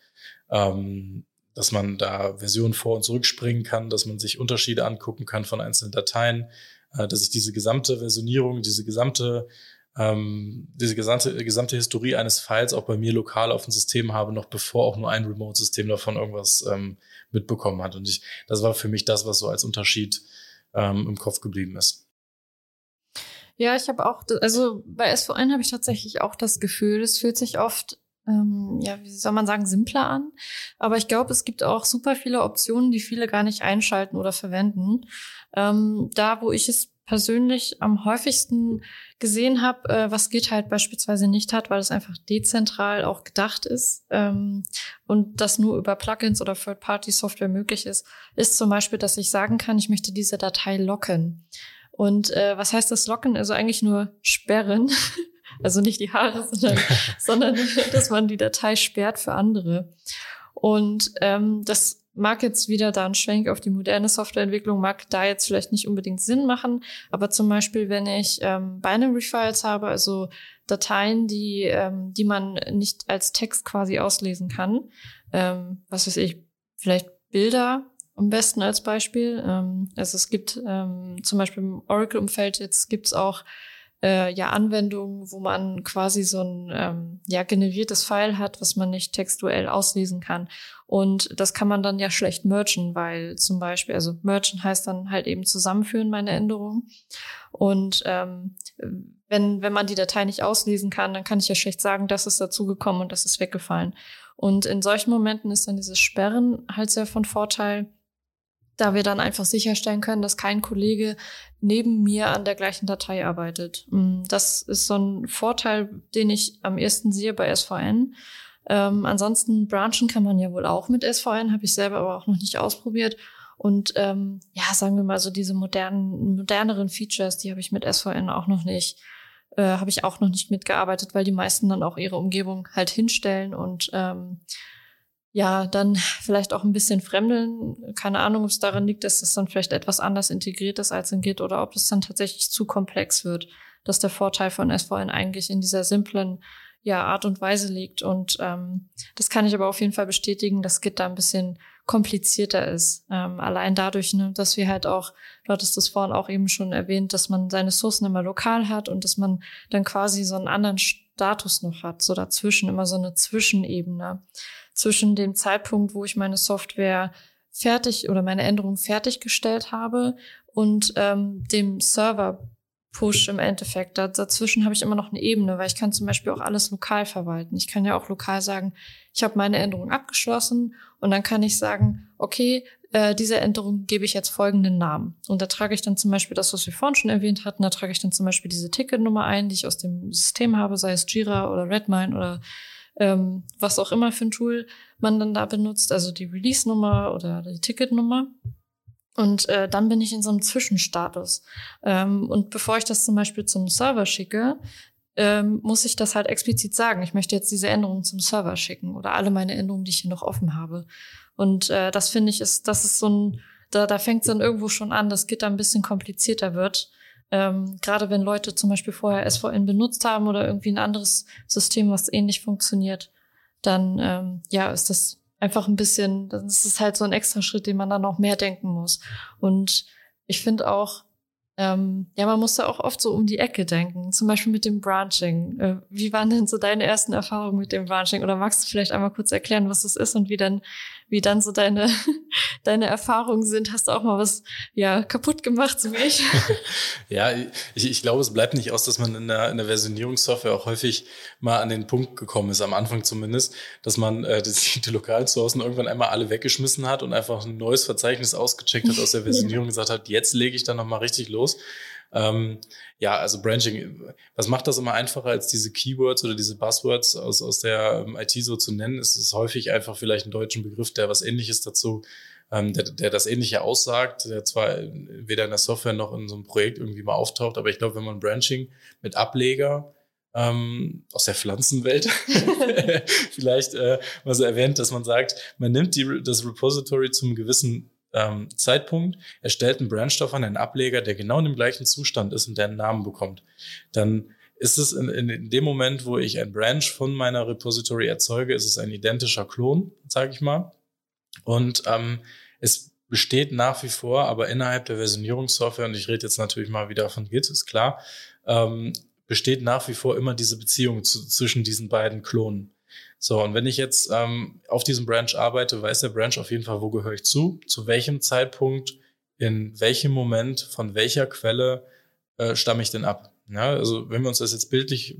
ähm, dass man da Versionen vor- und zurückspringen kann, dass man sich Unterschiede angucken kann von einzelnen Dateien, äh, dass ich diese gesamte Versionierung, diese gesamte ähm, diese gesamte, gesamte Historie eines Files auch bei mir lokal auf dem System habe, noch bevor auch nur ein Remote-System davon irgendwas ähm, mitbekommen hat. Und ich, das war für mich das, was so als Unterschied ähm, im Kopf geblieben ist. Ja, ich habe auch, also bei SVN habe ich tatsächlich auch das Gefühl, es fühlt sich oft, ähm, ja, wie soll man sagen, simpler an. Aber ich glaube, es gibt auch super viele Optionen, die viele gar nicht einschalten oder verwenden. Ähm, da, wo ich es persönlich am häufigsten gesehen habe, äh, was Git halt beispielsweise nicht hat, weil es einfach dezentral auch gedacht ist ähm, und das nur über Plugins oder Third-Party-Software möglich ist, ist zum Beispiel, dass ich sagen kann, ich möchte diese Datei locken. Und äh, was heißt das Locken? Also eigentlich nur sperren. [laughs] also nicht die Haare, sondern, [laughs] sondern dass man die Datei sperrt für andere. Und ähm, das mag jetzt wieder da ein Schwenk auf die moderne Softwareentwicklung, mag da jetzt vielleicht nicht unbedingt Sinn machen, aber zum Beispiel, wenn ich ähm, Binary Files habe, also Dateien, die, ähm, die man nicht als Text quasi auslesen kann, ähm, was weiß ich, vielleicht Bilder am besten als Beispiel. Ähm, also es gibt ähm, zum Beispiel im Oracle-Umfeld, jetzt gibt's auch äh, ja Anwendungen, wo man quasi so ein ähm, ja generiertes File hat, was man nicht textuell auslesen kann. Und das kann man dann ja schlecht mergen, weil zum Beispiel, also mergen heißt dann halt eben zusammenführen meine Änderungen. Und ähm, wenn, wenn man die Datei nicht auslesen kann, dann kann ich ja schlecht sagen, das ist dazugekommen und das ist weggefallen. Und in solchen Momenten ist dann dieses Sperren halt sehr von Vorteil, da wir dann einfach sicherstellen können, dass kein Kollege neben mir an der gleichen Datei arbeitet. Mm, das ist so ein Vorteil, den ich am ersten sehe bei SVN. Ähm, ansonsten branchen kann man ja wohl auch mit SVN, habe ich selber aber auch noch nicht ausprobiert. Und ähm, ja, sagen wir mal so diese modernen, moderneren Features, die habe ich mit SVN auch noch nicht, äh, habe ich auch noch nicht mitgearbeitet, weil die meisten dann auch ihre Umgebung halt hinstellen und ähm, ja, dann vielleicht auch ein bisschen fremdeln. Keine Ahnung, ob es daran liegt, dass das dann vielleicht etwas anders integriert ist als in Git oder ob es dann tatsächlich zu komplex wird. Dass der Vorteil von SVN eigentlich in dieser simplen ja, Art und Weise liegt. Und ähm, das kann ich aber auf jeden Fall bestätigen, dass Git da ein bisschen komplizierter ist. Ähm, allein dadurch, ne, dass wir halt auch, du hattest das vorhin auch eben schon erwähnt, dass man seine Sourcen immer lokal hat und dass man dann quasi so einen anderen Status noch hat, so dazwischen, immer so eine Zwischenebene zwischen dem Zeitpunkt, wo ich meine Software fertig oder meine Änderungen fertiggestellt habe und ähm, dem Server Push im Endeffekt. dazwischen habe ich immer noch eine Ebene, weil ich kann zum Beispiel auch alles lokal verwalten. Ich kann ja auch lokal sagen, ich habe meine Änderung abgeschlossen und dann kann ich sagen, okay, äh, diese Änderung gebe ich jetzt folgenden Namen. Und da trage ich dann zum Beispiel das, was wir vorhin schon erwähnt hatten, da trage ich dann zum Beispiel diese Ticketnummer ein, die ich aus dem System habe, sei es Jira oder Redmine oder ähm, was auch immer für ein Tool man dann da benutzt, also die Release-Nummer oder die Ticket-Nummer. Und äh, dann bin ich in so einem Zwischenstatus. Ähm, und bevor ich das zum Beispiel zum Server schicke, ähm, muss ich das halt explizit sagen. Ich möchte jetzt diese Änderungen zum Server schicken oder alle meine Änderungen, die ich hier noch offen habe. Und äh, das finde ich ist, das ist so ein, da, da fängt es dann irgendwo schon an, dass Git ein bisschen komplizierter wird. Ähm, gerade wenn Leute zum Beispiel vorher SVN benutzt haben oder irgendwie ein anderes System, was ähnlich funktioniert, dann ähm, ja ist das einfach ein bisschen, das ist halt so ein extra Schritt, den man dann noch mehr denken muss. Und ich finde auch, ähm, ja, man muss da auch oft so um die Ecke denken, zum Beispiel mit dem Branching. Äh, wie waren denn so deine ersten Erfahrungen mit dem Branching? Oder magst du vielleicht einmal kurz erklären, was das ist und wie dann, wie dann so deine, [laughs] deine Erfahrungen sind? Hast du auch mal was ja, kaputt gemacht, so wie ich? [laughs] ja, ich, ich glaube, es bleibt nicht aus, dass man in der, in der Versionierungssoftware auch häufig mal an den Punkt gekommen ist, am Anfang zumindest, dass man äh, die, [laughs] die lokalen Sourcen irgendwann einmal alle weggeschmissen hat und einfach ein neues Verzeichnis ausgecheckt hat aus der Versionierung und gesagt hat, jetzt lege ich da nochmal richtig los. Ähm, ja, also Branching, was macht das immer einfacher als diese Keywords oder diese Buzzwords aus, aus der ähm, IT so zu nennen? Es ist häufig einfach vielleicht ein deutschen Begriff, der was ähnliches dazu, ähm, der, der das Ähnliche aussagt, der zwar weder in der Software noch in so einem Projekt irgendwie mal auftaucht, aber ich glaube, wenn man Branching mit Ableger ähm, aus der Pflanzenwelt [laughs] [laughs] vielleicht äh, mal so erwähnt, dass man sagt, man nimmt die, das Repository zum gewissen ähm, Zeitpunkt erstellt ein Brandstoff an einen Ableger, der genau in dem gleichen Zustand ist und der einen Namen bekommt. Dann ist es in, in, in dem Moment, wo ich ein Branch von meiner Repository erzeuge, ist es ein identischer Klon, sage ich mal. Und ähm, es besteht nach wie vor, aber innerhalb der Versionierungssoftware, und ich rede jetzt natürlich mal wieder von Git, ist klar, ähm, besteht nach wie vor immer diese Beziehung zu, zwischen diesen beiden Klonen. So, und wenn ich jetzt ähm, auf diesem Branch arbeite, weiß der Branch auf jeden Fall, wo gehöre ich zu, zu welchem Zeitpunkt, in welchem Moment, von welcher Quelle äh, stamme ich denn ab. Ja, also wenn wir uns das jetzt bildlich,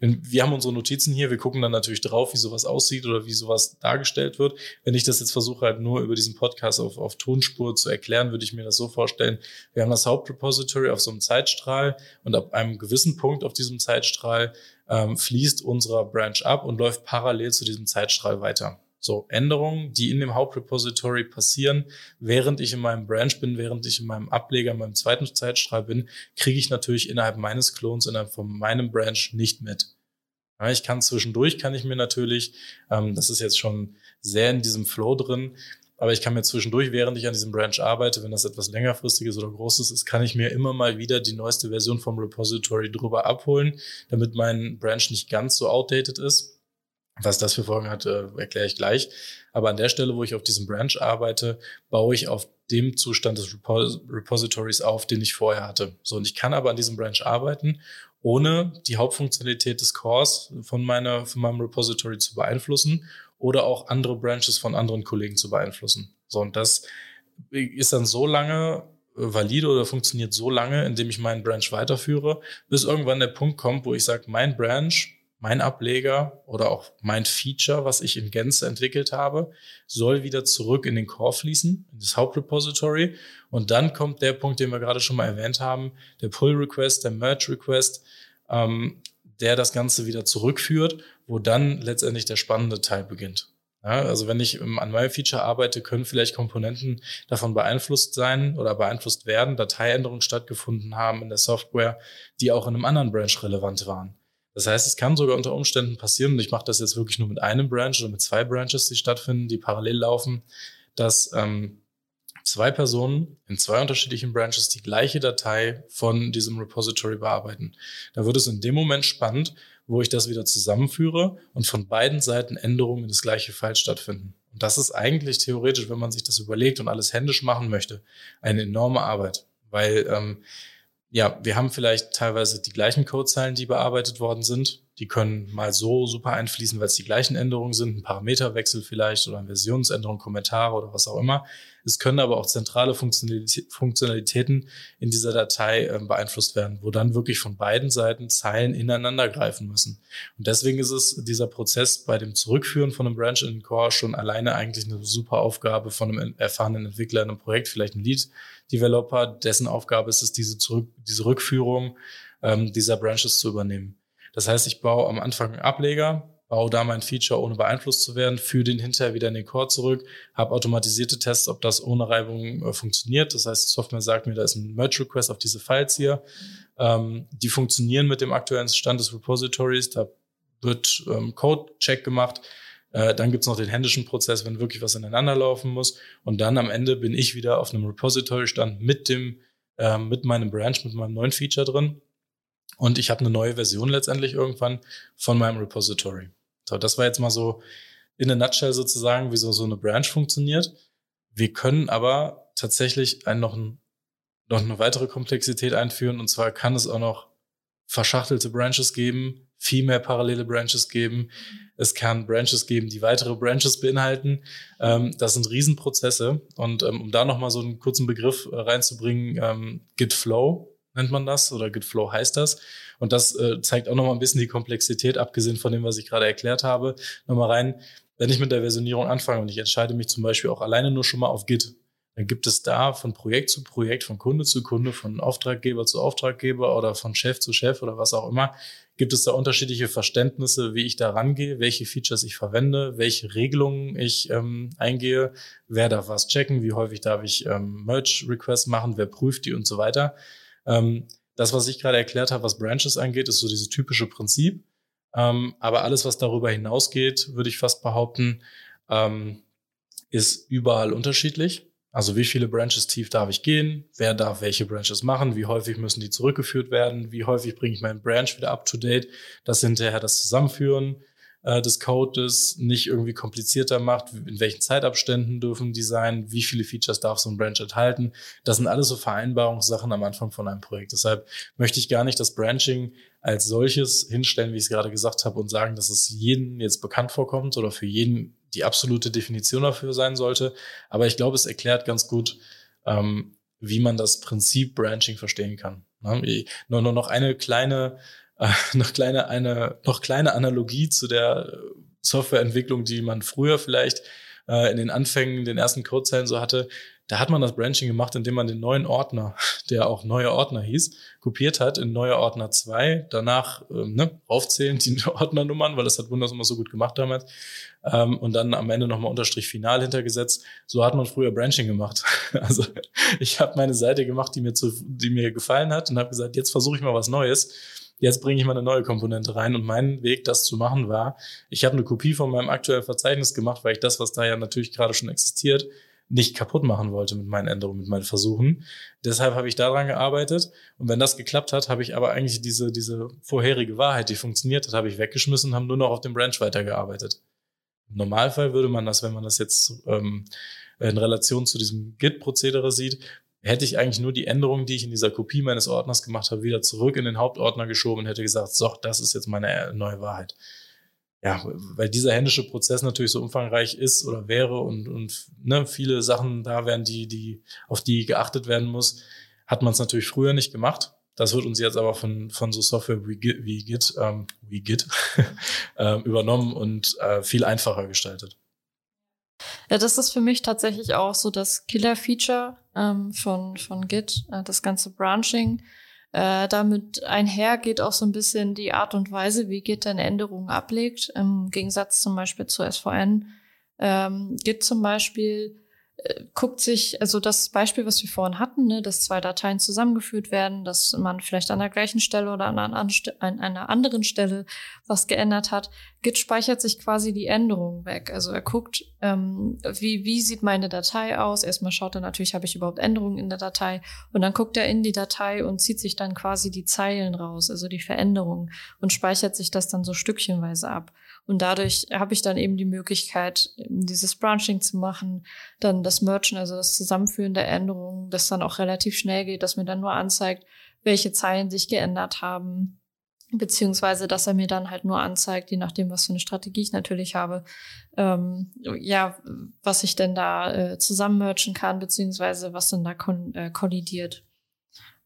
wenn, wir haben unsere Notizen hier, wir gucken dann natürlich drauf, wie sowas aussieht oder wie sowas dargestellt wird. Wenn ich das jetzt versuche halt nur über diesen Podcast auf, auf Tonspur zu erklären, würde ich mir das so vorstellen, wir haben das Hauptrepository auf so einem Zeitstrahl und ab einem gewissen Punkt auf diesem Zeitstrahl ähm, fließt unserer Branch ab und läuft parallel zu diesem Zeitstrahl weiter. So, Änderungen, die in dem Hauptrepository passieren, während ich in meinem Branch bin, während ich in meinem Ableger, in meinem zweiten Zeitstrahl bin, kriege ich natürlich innerhalb meines Clones, innerhalb von meinem Branch nicht mit. Ja, ich kann zwischendurch, kann ich mir natürlich, ähm, das ist jetzt schon sehr in diesem Flow drin, aber ich kann mir zwischendurch, während ich an diesem Branch arbeite, wenn das etwas längerfristiges oder großes ist, kann ich mir immer mal wieder die neueste Version vom Repository drüber abholen, damit mein Branch nicht ganz so outdated ist. Was das für Folgen hat, äh, erkläre ich gleich. Aber an der Stelle, wo ich auf diesem Branch arbeite, baue ich auf dem Zustand des Repos Repositories auf, den ich vorher hatte. So, und ich kann aber an diesem Branch arbeiten ohne die Hauptfunktionalität des Cores von meiner, von meinem Repository zu beeinflussen oder auch andere Branches von anderen Kollegen zu beeinflussen. So, und das ist dann so lange valide oder funktioniert so lange, indem ich meinen Branch weiterführe, bis irgendwann der Punkt kommt, wo ich sage, mein Branch, mein Ableger oder auch mein Feature, was ich in Gänze entwickelt habe, soll wieder zurück in den Core fließen, in das Hauptrepository. Und dann kommt der Punkt, den wir gerade schon mal erwähnt haben, der Pull-Request, der Merge-Request, ähm, der das Ganze wieder zurückführt, wo dann letztendlich der spannende Teil beginnt. Ja, also wenn ich an meinem Feature arbeite, können vielleicht Komponenten davon beeinflusst sein oder beeinflusst werden, Dateiänderungen stattgefunden haben in der Software, die auch in einem anderen Branch relevant waren. Das heißt, es kann sogar unter Umständen passieren, und ich mache das jetzt wirklich nur mit einem Branch oder mit zwei Branches, die stattfinden, die parallel laufen, dass ähm, zwei Personen in zwei unterschiedlichen Branches die gleiche Datei von diesem Repository bearbeiten. Da wird es in dem Moment spannend, wo ich das wieder zusammenführe und von beiden Seiten Änderungen in das gleiche File stattfinden. Und das ist eigentlich theoretisch, wenn man sich das überlegt und alles händisch machen möchte, eine enorme Arbeit, weil ähm, ja, wir haben vielleicht teilweise die gleichen Codezeilen, die bearbeitet worden sind. Die können mal so super einfließen, weil es die gleichen Änderungen sind, ein Parameterwechsel vielleicht oder eine Versionsänderung, Kommentare oder was auch immer. Es können aber auch zentrale Funktionalitäten in dieser Datei äh, beeinflusst werden, wo dann wirklich von beiden Seiten Zeilen ineinander greifen müssen. Und deswegen ist es dieser Prozess bei dem Zurückführen von einem Branch in den Core schon alleine eigentlich eine super Aufgabe von einem erfahrenen Entwickler in einem Projekt, vielleicht ein Lead-Developer, dessen Aufgabe ist es, diese, Zurück diese Rückführung ähm, dieser Branches zu übernehmen. Das heißt, ich baue am Anfang einen Ableger, baue da mein Feature, ohne beeinflusst zu werden, führe den hinterher wieder in den Core zurück, habe automatisierte Tests, ob das ohne Reibung äh, funktioniert. Das heißt, die Software sagt mir, da ist ein Merge-Request auf diese Files hier. Ähm, die funktionieren mit dem aktuellen Stand des Repositories. Da wird ähm, Code-Check gemacht. Äh, dann gibt's noch den händischen Prozess, wenn wirklich was ineinander laufen muss. Und dann am Ende bin ich wieder auf einem Repository-Stand mit dem, äh, mit meinem Branch, mit meinem neuen Feature drin. Und ich habe eine neue Version letztendlich irgendwann von meinem Repository. So, das war jetzt mal so in a nutshell sozusagen, wie so, so eine Branch funktioniert. Wir können aber tatsächlich ein, noch, ein, noch eine weitere Komplexität einführen. Und zwar kann es auch noch verschachtelte Branches geben, viel mehr parallele Branches geben. Es kann Branches geben, die weitere Branches beinhalten. Ähm, das sind Riesenprozesse. Und ähm, um da nochmal so einen kurzen Begriff äh, reinzubringen, ähm, Git Flow nennt man das oder Git Flow heißt das. Und das äh, zeigt auch nochmal ein bisschen die Komplexität, abgesehen von dem, was ich gerade erklärt habe. Nochmal rein, wenn ich mit der Versionierung anfange und ich entscheide mich zum Beispiel auch alleine nur schon mal auf Git, dann gibt es da von Projekt zu Projekt, von Kunde zu Kunde, von Auftraggeber zu Auftraggeber oder von Chef zu Chef oder was auch immer, gibt es da unterschiedliche Verständnisse, wie ich da rangehe, welche Features ich verwende, welche Regelungen ich ähm, eingehe, wer darf was checken, wie häufig darf ich ähm, Merge-Requests machen, wer prüft die und so weiter. Ähm, das, was ich gerade erklärt habe, was Branches angeht, ist so dieses typische Prinzip. Ähm, aber alles, was darüber hinausgeht, würde ich fast behaupten, ähm, ist überall unterschiedlich. Also wie viele Branches tief darf ich gehen? Wer darf welche Branches machen? Wie häufig müssen die zurückgeführt werden? Wie häufig bringe ich meinen Branch wieder up to date? Das hinterher das Zusammenführen äh, des Codes nicht irgendwie komplizierter macht, in welchen Zeitabständen dürfen die sein, wie viele Features darf so ein Branch enthalten. Das sind alles so Vereinbarungssachen am Anfang von einem Projekt. Deshalb möchte ich gar nicht das Branching als solches hinstellen, wie ich es gerade gesagt habe, und sagen, dass es jedem jetzt bekannt vorkommt oder für jeden die absolute Definition dafür sein sollte. Aber ich glaube, es erklärt ganz gut, ähm, wie man das Prinzip Branching verstehen kann. Ne? Nur noch eine kleine äh, noch kleine eine noch kleine Analogie zu der Softwareentwicklung, die man früher vielleicht äh, in den Anfängen, den ersten Codezeilen so hatte. Da hat man das Branching gemacht, indem man den neuen Ordner, [laughs] der auch neuer Ordner hieß, kopiert hat in neuer Ordner 2, danach ähm, ne, aufzählen die [laughs] Ordnernummern, weil das hat Windows immer so gut gemacht damals, ähm, und dann am Ende nochmal Unterstrich final hintergesetzt. So hat man früher Branching gemacht. [laughs] Also ich habe meine Seite gemacht, die mir, zu, die mir gefallen hat und habe gesagt, jetzt versuche ich mal was Neues jetzt bringe ich mal eine neue Komponente rein. Und mein Weg, das zu machen, war, ich habe eine Kopie von meinem aktuellen Verzeichnis gemacht, weil ich das, was da ja natürlich gerade schon existiert, nicht kaputt machen wollte mit meinen Änderungen, mit meinen Versuchen. Deshalb habe ich daran gearbeitet. Und wenn das geklappt hat, habe ich aber eigentlich diese, diese vorherige Wahrheit, die funktioniert hat, habe ich weggeschmissen und habe nur noch auf dem Branch weitergearbeitet. Im Normalfall würde man das, wenn man das jetzt ähm, in Relation zu diesem Git-Prozedere sieht, hätte ich eigentlich nur die Änderungen, die ich in dieser Kopie meines Ordners gemacht habe, wieder zurück in den Hauptordner geschoben und hätte gesagt, so, das ist jetzt meine neue Wahrheit. Ja, weil dieser händische Prozess natürlich so umfangreich ist oder wäre und, und ne, viele Sachen da wären, die, die, auf die geachtet werden muss, hat man es natürlich früher nicht gemacht. Das wird uns jetzt aber von, von so Software wie Git, wie Git, ähm, wie Git [laughs] ähm, übernommen und äh, viel einfacher gestaltet. Ja, das ist für mich tatsächlich auch so das Killer-Feature ähm, von, von Git, äh, das ganze Branching. Äh, damit einher geht auch so ein bisschen die Art und Weise, wie Git dann Änderungen ablegt, im Gegensatz zum Beispiel zu SVN. Ähm, Git zum Beispiel guckt sich, also das Beispiel, was wir vorhin hatten, ne, dass zwei Dateien zusammengeführt werden, dass man vielleicht an der gleichen Stelle oder an einer anderen Stelle was geändert hat. Git speichert sich quasi die Änderungen weg. Also er guckt, ähm, wie, wie sieht meine Datei aus. Erstmal schaut er natürlich, habe ich überhaupt Änderungen in der Datei. Und dann guckt er in die Datei und zieht sich dann quasi die Zeilen raus, also die Veränderungen und speichert sich das dann so stückchenweise ab. Und dadurch habe ich dann eben die Möglichkeit, dieses Branching zu machen, dann das Merchen, also das Zusammenführen der Änderungen, das dann auch relativ schnell geht, dass mir dann nur anzeigt, welche Zeilen sich geändert haben, beziehungsweise dass er mir dann halt nur anzeigt, je nachdem, was für eine Strategie ich natürlich habe, ähm, ja, was ich denn da äh, zusammenmerchen kann, beziehungsweise was dann da äh, kollidiert.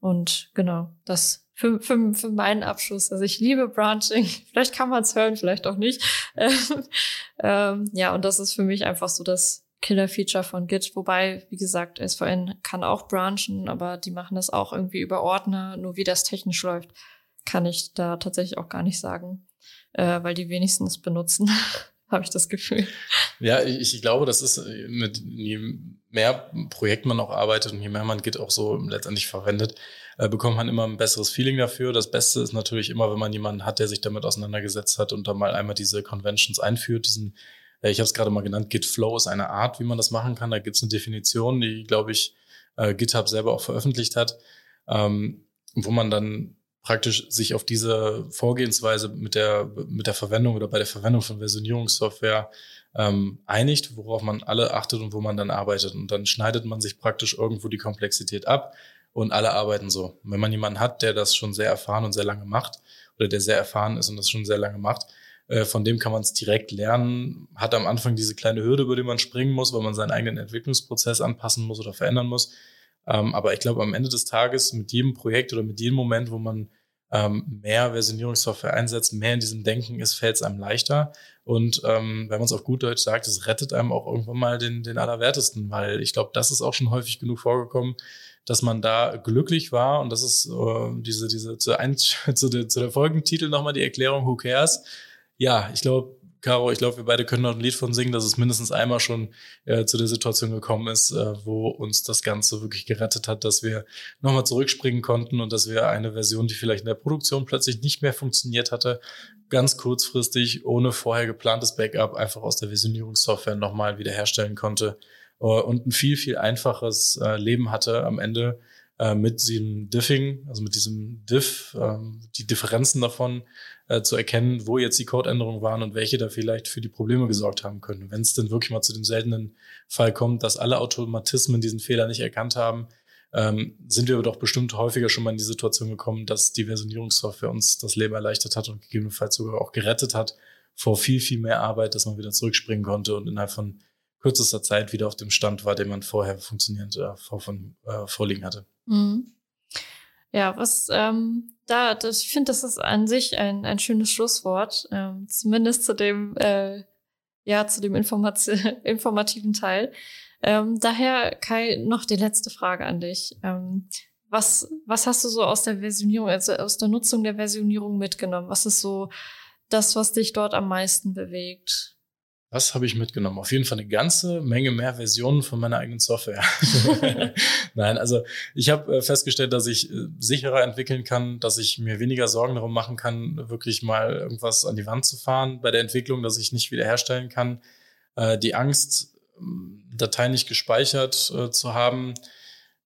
Und genau, das für, für, für meinen Abschluss. Also ich liebe Branching. [laughs] Vielleicht kann man es hören, vielleicht auch nicht. [laughs] ähm, ja, und das ist für mich einfach so das Killer-Feature von Git. Wobei, wie gesagt, SVN kann auch branchen, aber die machen das auch irgendwie über Ordner. Nur wie das technisch läuft, kann ich da tatsächlich auch gar nicht sagen, äh, weil die wenigstens benutzen. [laughs] habe ich das Gefühl. Ja, ich, ich glaube, das ist mit je mehr Projekt man auch arbeitet und je mehr man Git auch so letztendlich verwendet, äh, bekommt man immer ein besseres Feeling dafür. Das Beste ist natürlich immer, wenn man jemanden hat, der sich damit auseinandergesetzt hat und da mal einmal diese Conventions einführt, diesen äh, ich habe es gerade mal genannt, Git Flow ist eine Art, wie man das machen kann. Da gibt es eine Definition, die, glaube ich, äh, GitHub selber auch veröffentlicht hat, ähm, wo man dann praktisch sich auf diese Vorgehensweise mit der, mit der Verwendung oder bei der Verwendung von Versionierungssoftware ähm, einigt, worauf man alle achtet und wo man dann arbeitet. Und dann schneidet man sich praktisch irgendwo die Komplexität ab und alle arbeiten so. Und wenn man jemanden hat, der das schon sehr erfahren und sehr lange macht oder der sehr erfahren ist und das schon sehr lange macht, äh, von dem kann man es direkt lernen, hat am Anfang diese kleine Hürde, über die man springen muss, weil man seinen eigenen Entwicklungsprozess anpassen muss oder verändern muss. Ähm, aber ich glaube, am Ende des Tages mit jedem Projekt oder mit jedem Moment, wo man ähm, mehr Versionierungssoftware einsetzt, mehr in diesem Denken ist, fällt es einem leichter. Und ähm, wenn man es auf gut Deutsch sagt, es rettet einem auch irgendwann mal den, den Allerwertesten, weil ich glaube, das ist auch schon häufig genug vorgekommen, dass man da glücklich war. Und das ist äh, diese, diese zu, ein, [laughs] zu, der, zu der Folgentitel nochmal die Erklärung, who cares? Ja, ich glaube, Caro, ich glaube, wir beide können noch ein Lied von singen, dass es mindestens einmal schon äh, zu der Situation gekommen ist, äh, wo uns das Ganze wirklich gerettet hat, dass wir nochmal zurückspringen konnten und dass wir eine Version, die vielleicht in der Produktion plötzlich nicht mehr funktioniert hatte, ganz kurzfristig ohne vorher geplantes Backup einfach aus der Versionierungssoftware nochmal wiederherstellen konnte und ein viel, viel einfaches äh, Leben hatte am Ende äh, mit diesem Diffing, also mit diesem Diff, ähm, die Differenzen davon äh, zu erkennen, wo jetzt die Codeänderungen waren und welche da vielleicht für die Probleme gesorgt haben können. Wenn es denn wirklich mal zu dem seltenen Fall kommt, dass alle Automatismen diesen Fehler nicht erkannt haben, ähm, sind wir aber doch bestimmt häufiger schon mal in die Situation gekommen, dass die Versionierungssoftware uns das Leben erleichtert hat und gegebenenfalls sogar auch gerettet hat vor viel, viel mehr Arbeit, dass man wieder zurückspringen konnte und innerhalb von kürzester Zeit wieder auf dem Stand war, den man vorher funktionierend äh, vor, von, äh, vorliegen hatte. Mhm. Ja, was ähm, da, das, ich finde, das ist an sich ein, ein schönes Schlusswort, ähm, zumindest zu dem, äh, ja, zu dem Informati [laughs] informativen Teil. Ähm, daher, Kai, noch die letzte Frage an dich. Ähm, was, was hast du so aus der Versionierung, also aus der Nutzung der Versionierung mitgenommen? Was ist so das, was dich dort am meisten bewegt? Was habe ich mitgenommen? Auf jeden Fall eine ganze Menge mehr Versionen von meiner eigenen Software. [laughs] [laughs] Nein, also ich habe äh, festgestellt, dass ich äh, sicherer entwickeln kann, dass ich mir weniger Sorgen darum machen kann, wirklich mal irgendwas an die Wand zu fahren bei der Entwicklung, dass ich nicht wiederherstellen kann. Äh, die Angst, Dateien nicht gespeichert zu haben.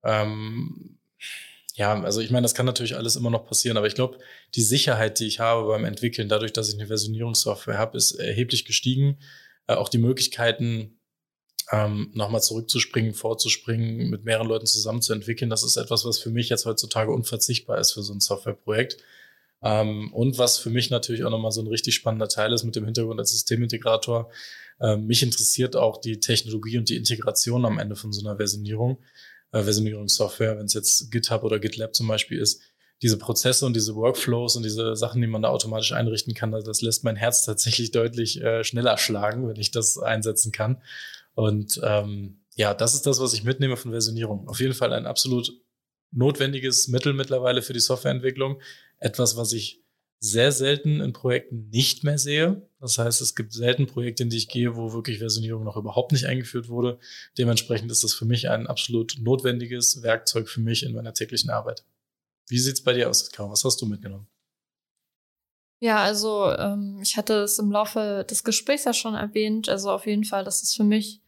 Ähm, ja, also ich meine, das kann natürlich alles immer noch passieren, aber ich glaube, die Sicherheit, die ich habe beim Entwickeln, dadurch, dass ich eine Versionierungssoftware habe, ist erheblich gestiegen äh, auch die Möglichkeiten, ähm, nochmal zurückzuspringen, vorzuspringen, mit mehreren Leuten zusammen zu entwickeln, das ist etwas, was für mich jetzt heutzutage unverzichtbar ist für so ein Softwareprojekt. Ähm, und was für mich natürlich auch nochmal so ein richtig spannender Teil ist mit dem Hintergrund als Systemintegrator. Ähm, mich interessiert auch die Technologie und die Integration am Ende von so einer Versionierung, äh, Versionierungssoftware, wenn es jetzt GitHub oder GitLab zum Beispiel ist. Diese Prozesse und diese Workflows und diese Sachen, die man da automatisch einrichten kann, das lässt mein Herz tatsächlich deutlich äh, schneller schlagen, wenn ich das einsetzen kann. Und ähm, ja, das ist das, was ich mitnehme von Versionierung. Auf jeden Fall ein absolut notwendiges Mittel mittlerweile für die Softwareentwicklung. Etwas, was ich sehr selten in Projekten nicht mehr sehe. Das heißt, es gibt selten Projekte, in die ich gehe, wo wirklich Versionierung noch überhaupt nicht eingeführt wurde. Dementsprechend ist das für mich ein absolut notwendiges Werkzeug für mich in meiner täglichen Arbeit. Wie sieht's bei dir aus, Caro? Was hast du mitgenommen? Ja, also ähm, ich hatte es im Laufe des Gesprächs ja schon erwähnt. Also auf jeden Fall, das ist für mich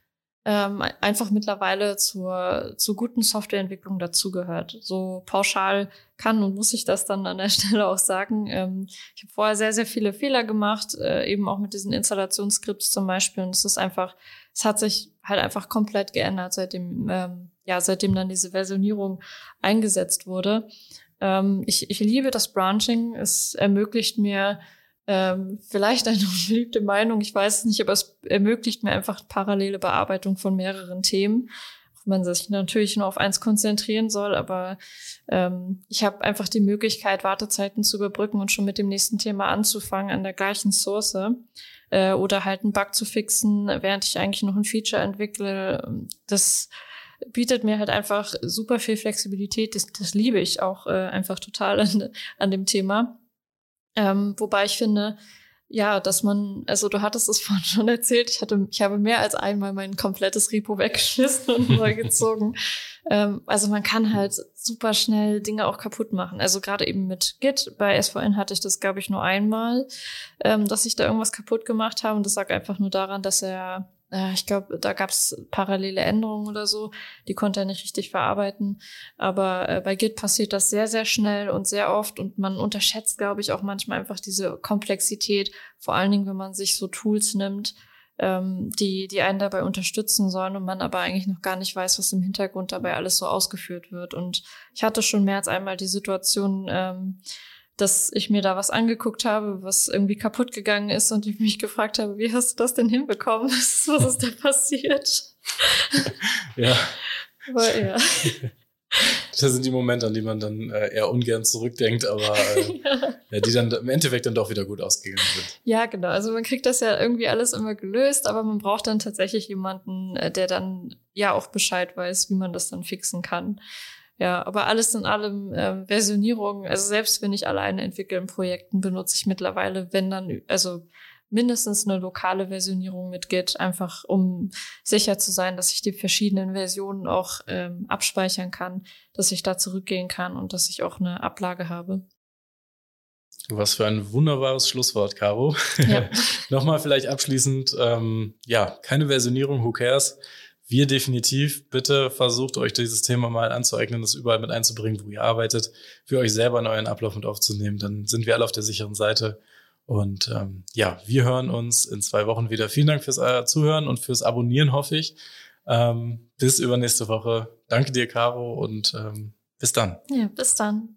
ähm, einfach mittlerweile zur, zur guten Softwareentwicklung dazugehört. So pauschal kann und muss ich das dann an der [laughs] Stelle auch sagen. Ähm, ich habe vorher sehr, sehr viele Fehler gemacht, äh, eben auch mit diesen Installationsskripts zum Beispiel. Und es ist einfach, es hat sich halt einfach komplett geändert, seitdem, ähm, ja, seitdem dann diese Versionierung eingesetzt wurde. Ähm, ich, ich liebe das Branching. Es ermöglicht mir, ähm, vielleicht eine [laughs] unbeliebte Meinung, ich weiß es nicht, aber es ermöglicht mir einfach parallele Bearbeitung von mehreren Themen. Auch wenn man sich natürlich nur auf eins konzentrieren soll, aber ähm, ich habe einfach die Möglichkeit, Wartezeiten zu überbrücken und schon mit dem nächsten Thema anzufangen an der gleichen Source. Äh, oder halt einen Bug zu fixen, während ich eigentlich noch ein Feature entwickle. Das bietet mir halt einfach super viel Flexibilität. Das, das liebe ich auch äh, einfach total [laughs] an, an dem Thema. Ähm, wobei ich finde, ja, dass man, also du hattest es [laughs] vorhin schon erzählt, ich hatte, ich habe mehr als einmal mein komplettes Repo [laughs] weggeschmissen und neu gezogen. ähm, also man kann halt super schnell Dinge auch kaputt machen. Also gerade eben mit Git, bei SVN hatte ich das, glaube ich, nur einmal, ähm, dass ich da irgendwas kaputt gemacht habe. Und das lag einfach nur daran, dass er äh, ich glaube, da gab es parallele Änderungen oder so, die konnte er nicht richtig verarbeiten. Aber äh, bei Git passiert das sehr, sehr schnell und sehr oft und man unterschätzt, glaube ich, auch manchmal einfach diese Komplexität, vor allen Dingen, wenn man sich so Tools nimmt, ähm, die, die einen dabei unterstützen sollen und man aber eigentlich noch gar nicht weiß, was im Hintergrund dabei alles so ausgeführt wird. Und ich hatte schon mehr als einmal die Situation, ähm, dass ich mir da was angeguckt habe, was irgendwie kaputt gegangen ist und ich mich gefragt habe, wie hast du das denn hinbekommen? [laughs] Was, ist da passiert? [laughs] ja. Aber, ja. [laughs] Das sind die Momente, an die man dann äh, eher ungern zurückdenkt, aber äh, ja. ja. die dann im Endeffekt dann doch wieder gut ausgegangen sind. Ja, genau. Also man kriegt das ja irgendwie alles immer gelöst, aber man braucht dann tatsächlich jemanden, äh, der dann ja auch Bescheid weiß, wie man das dann fixen kann. Ja, aber alles in allem äh, Versionierung, also selbst wenn ich alleine entwickle in Projekten, benutze ich mittlerweile, wenn dann, also mindestens eine lokale Versionierung mit Git, einfach um sicher zu sein, dass ich die verschiedenen Versionen auch ähm, abspeichern kann, dass ich da zurückgehen kann und dass ich auch eine Ablage habe. Was für ein wunderbares Schlusswort, Caro. Ja. [laughs] Nochmal vielleicht abschließend, ähm, ja, keine Versionierung, who cares? Wir definitiv. Bitte versucht euch dieses Thema mal anzueignen, das überall mit einzubringen, wo ihr arbeitet, für euch selber einen euren Ablauf mit aufzunehmen. Dann sind wir alle auf der sicheren Seite. Und ähm, ja, wir hören uns in zwei Wochen wieder. Vielen Dank fürs äh, Zuhören und fürs Abonnieren, hoffe ich. Ähm, bis übernächste Woche. Danke dir, Caro, und ähm, bis dann. Ja, bis dann.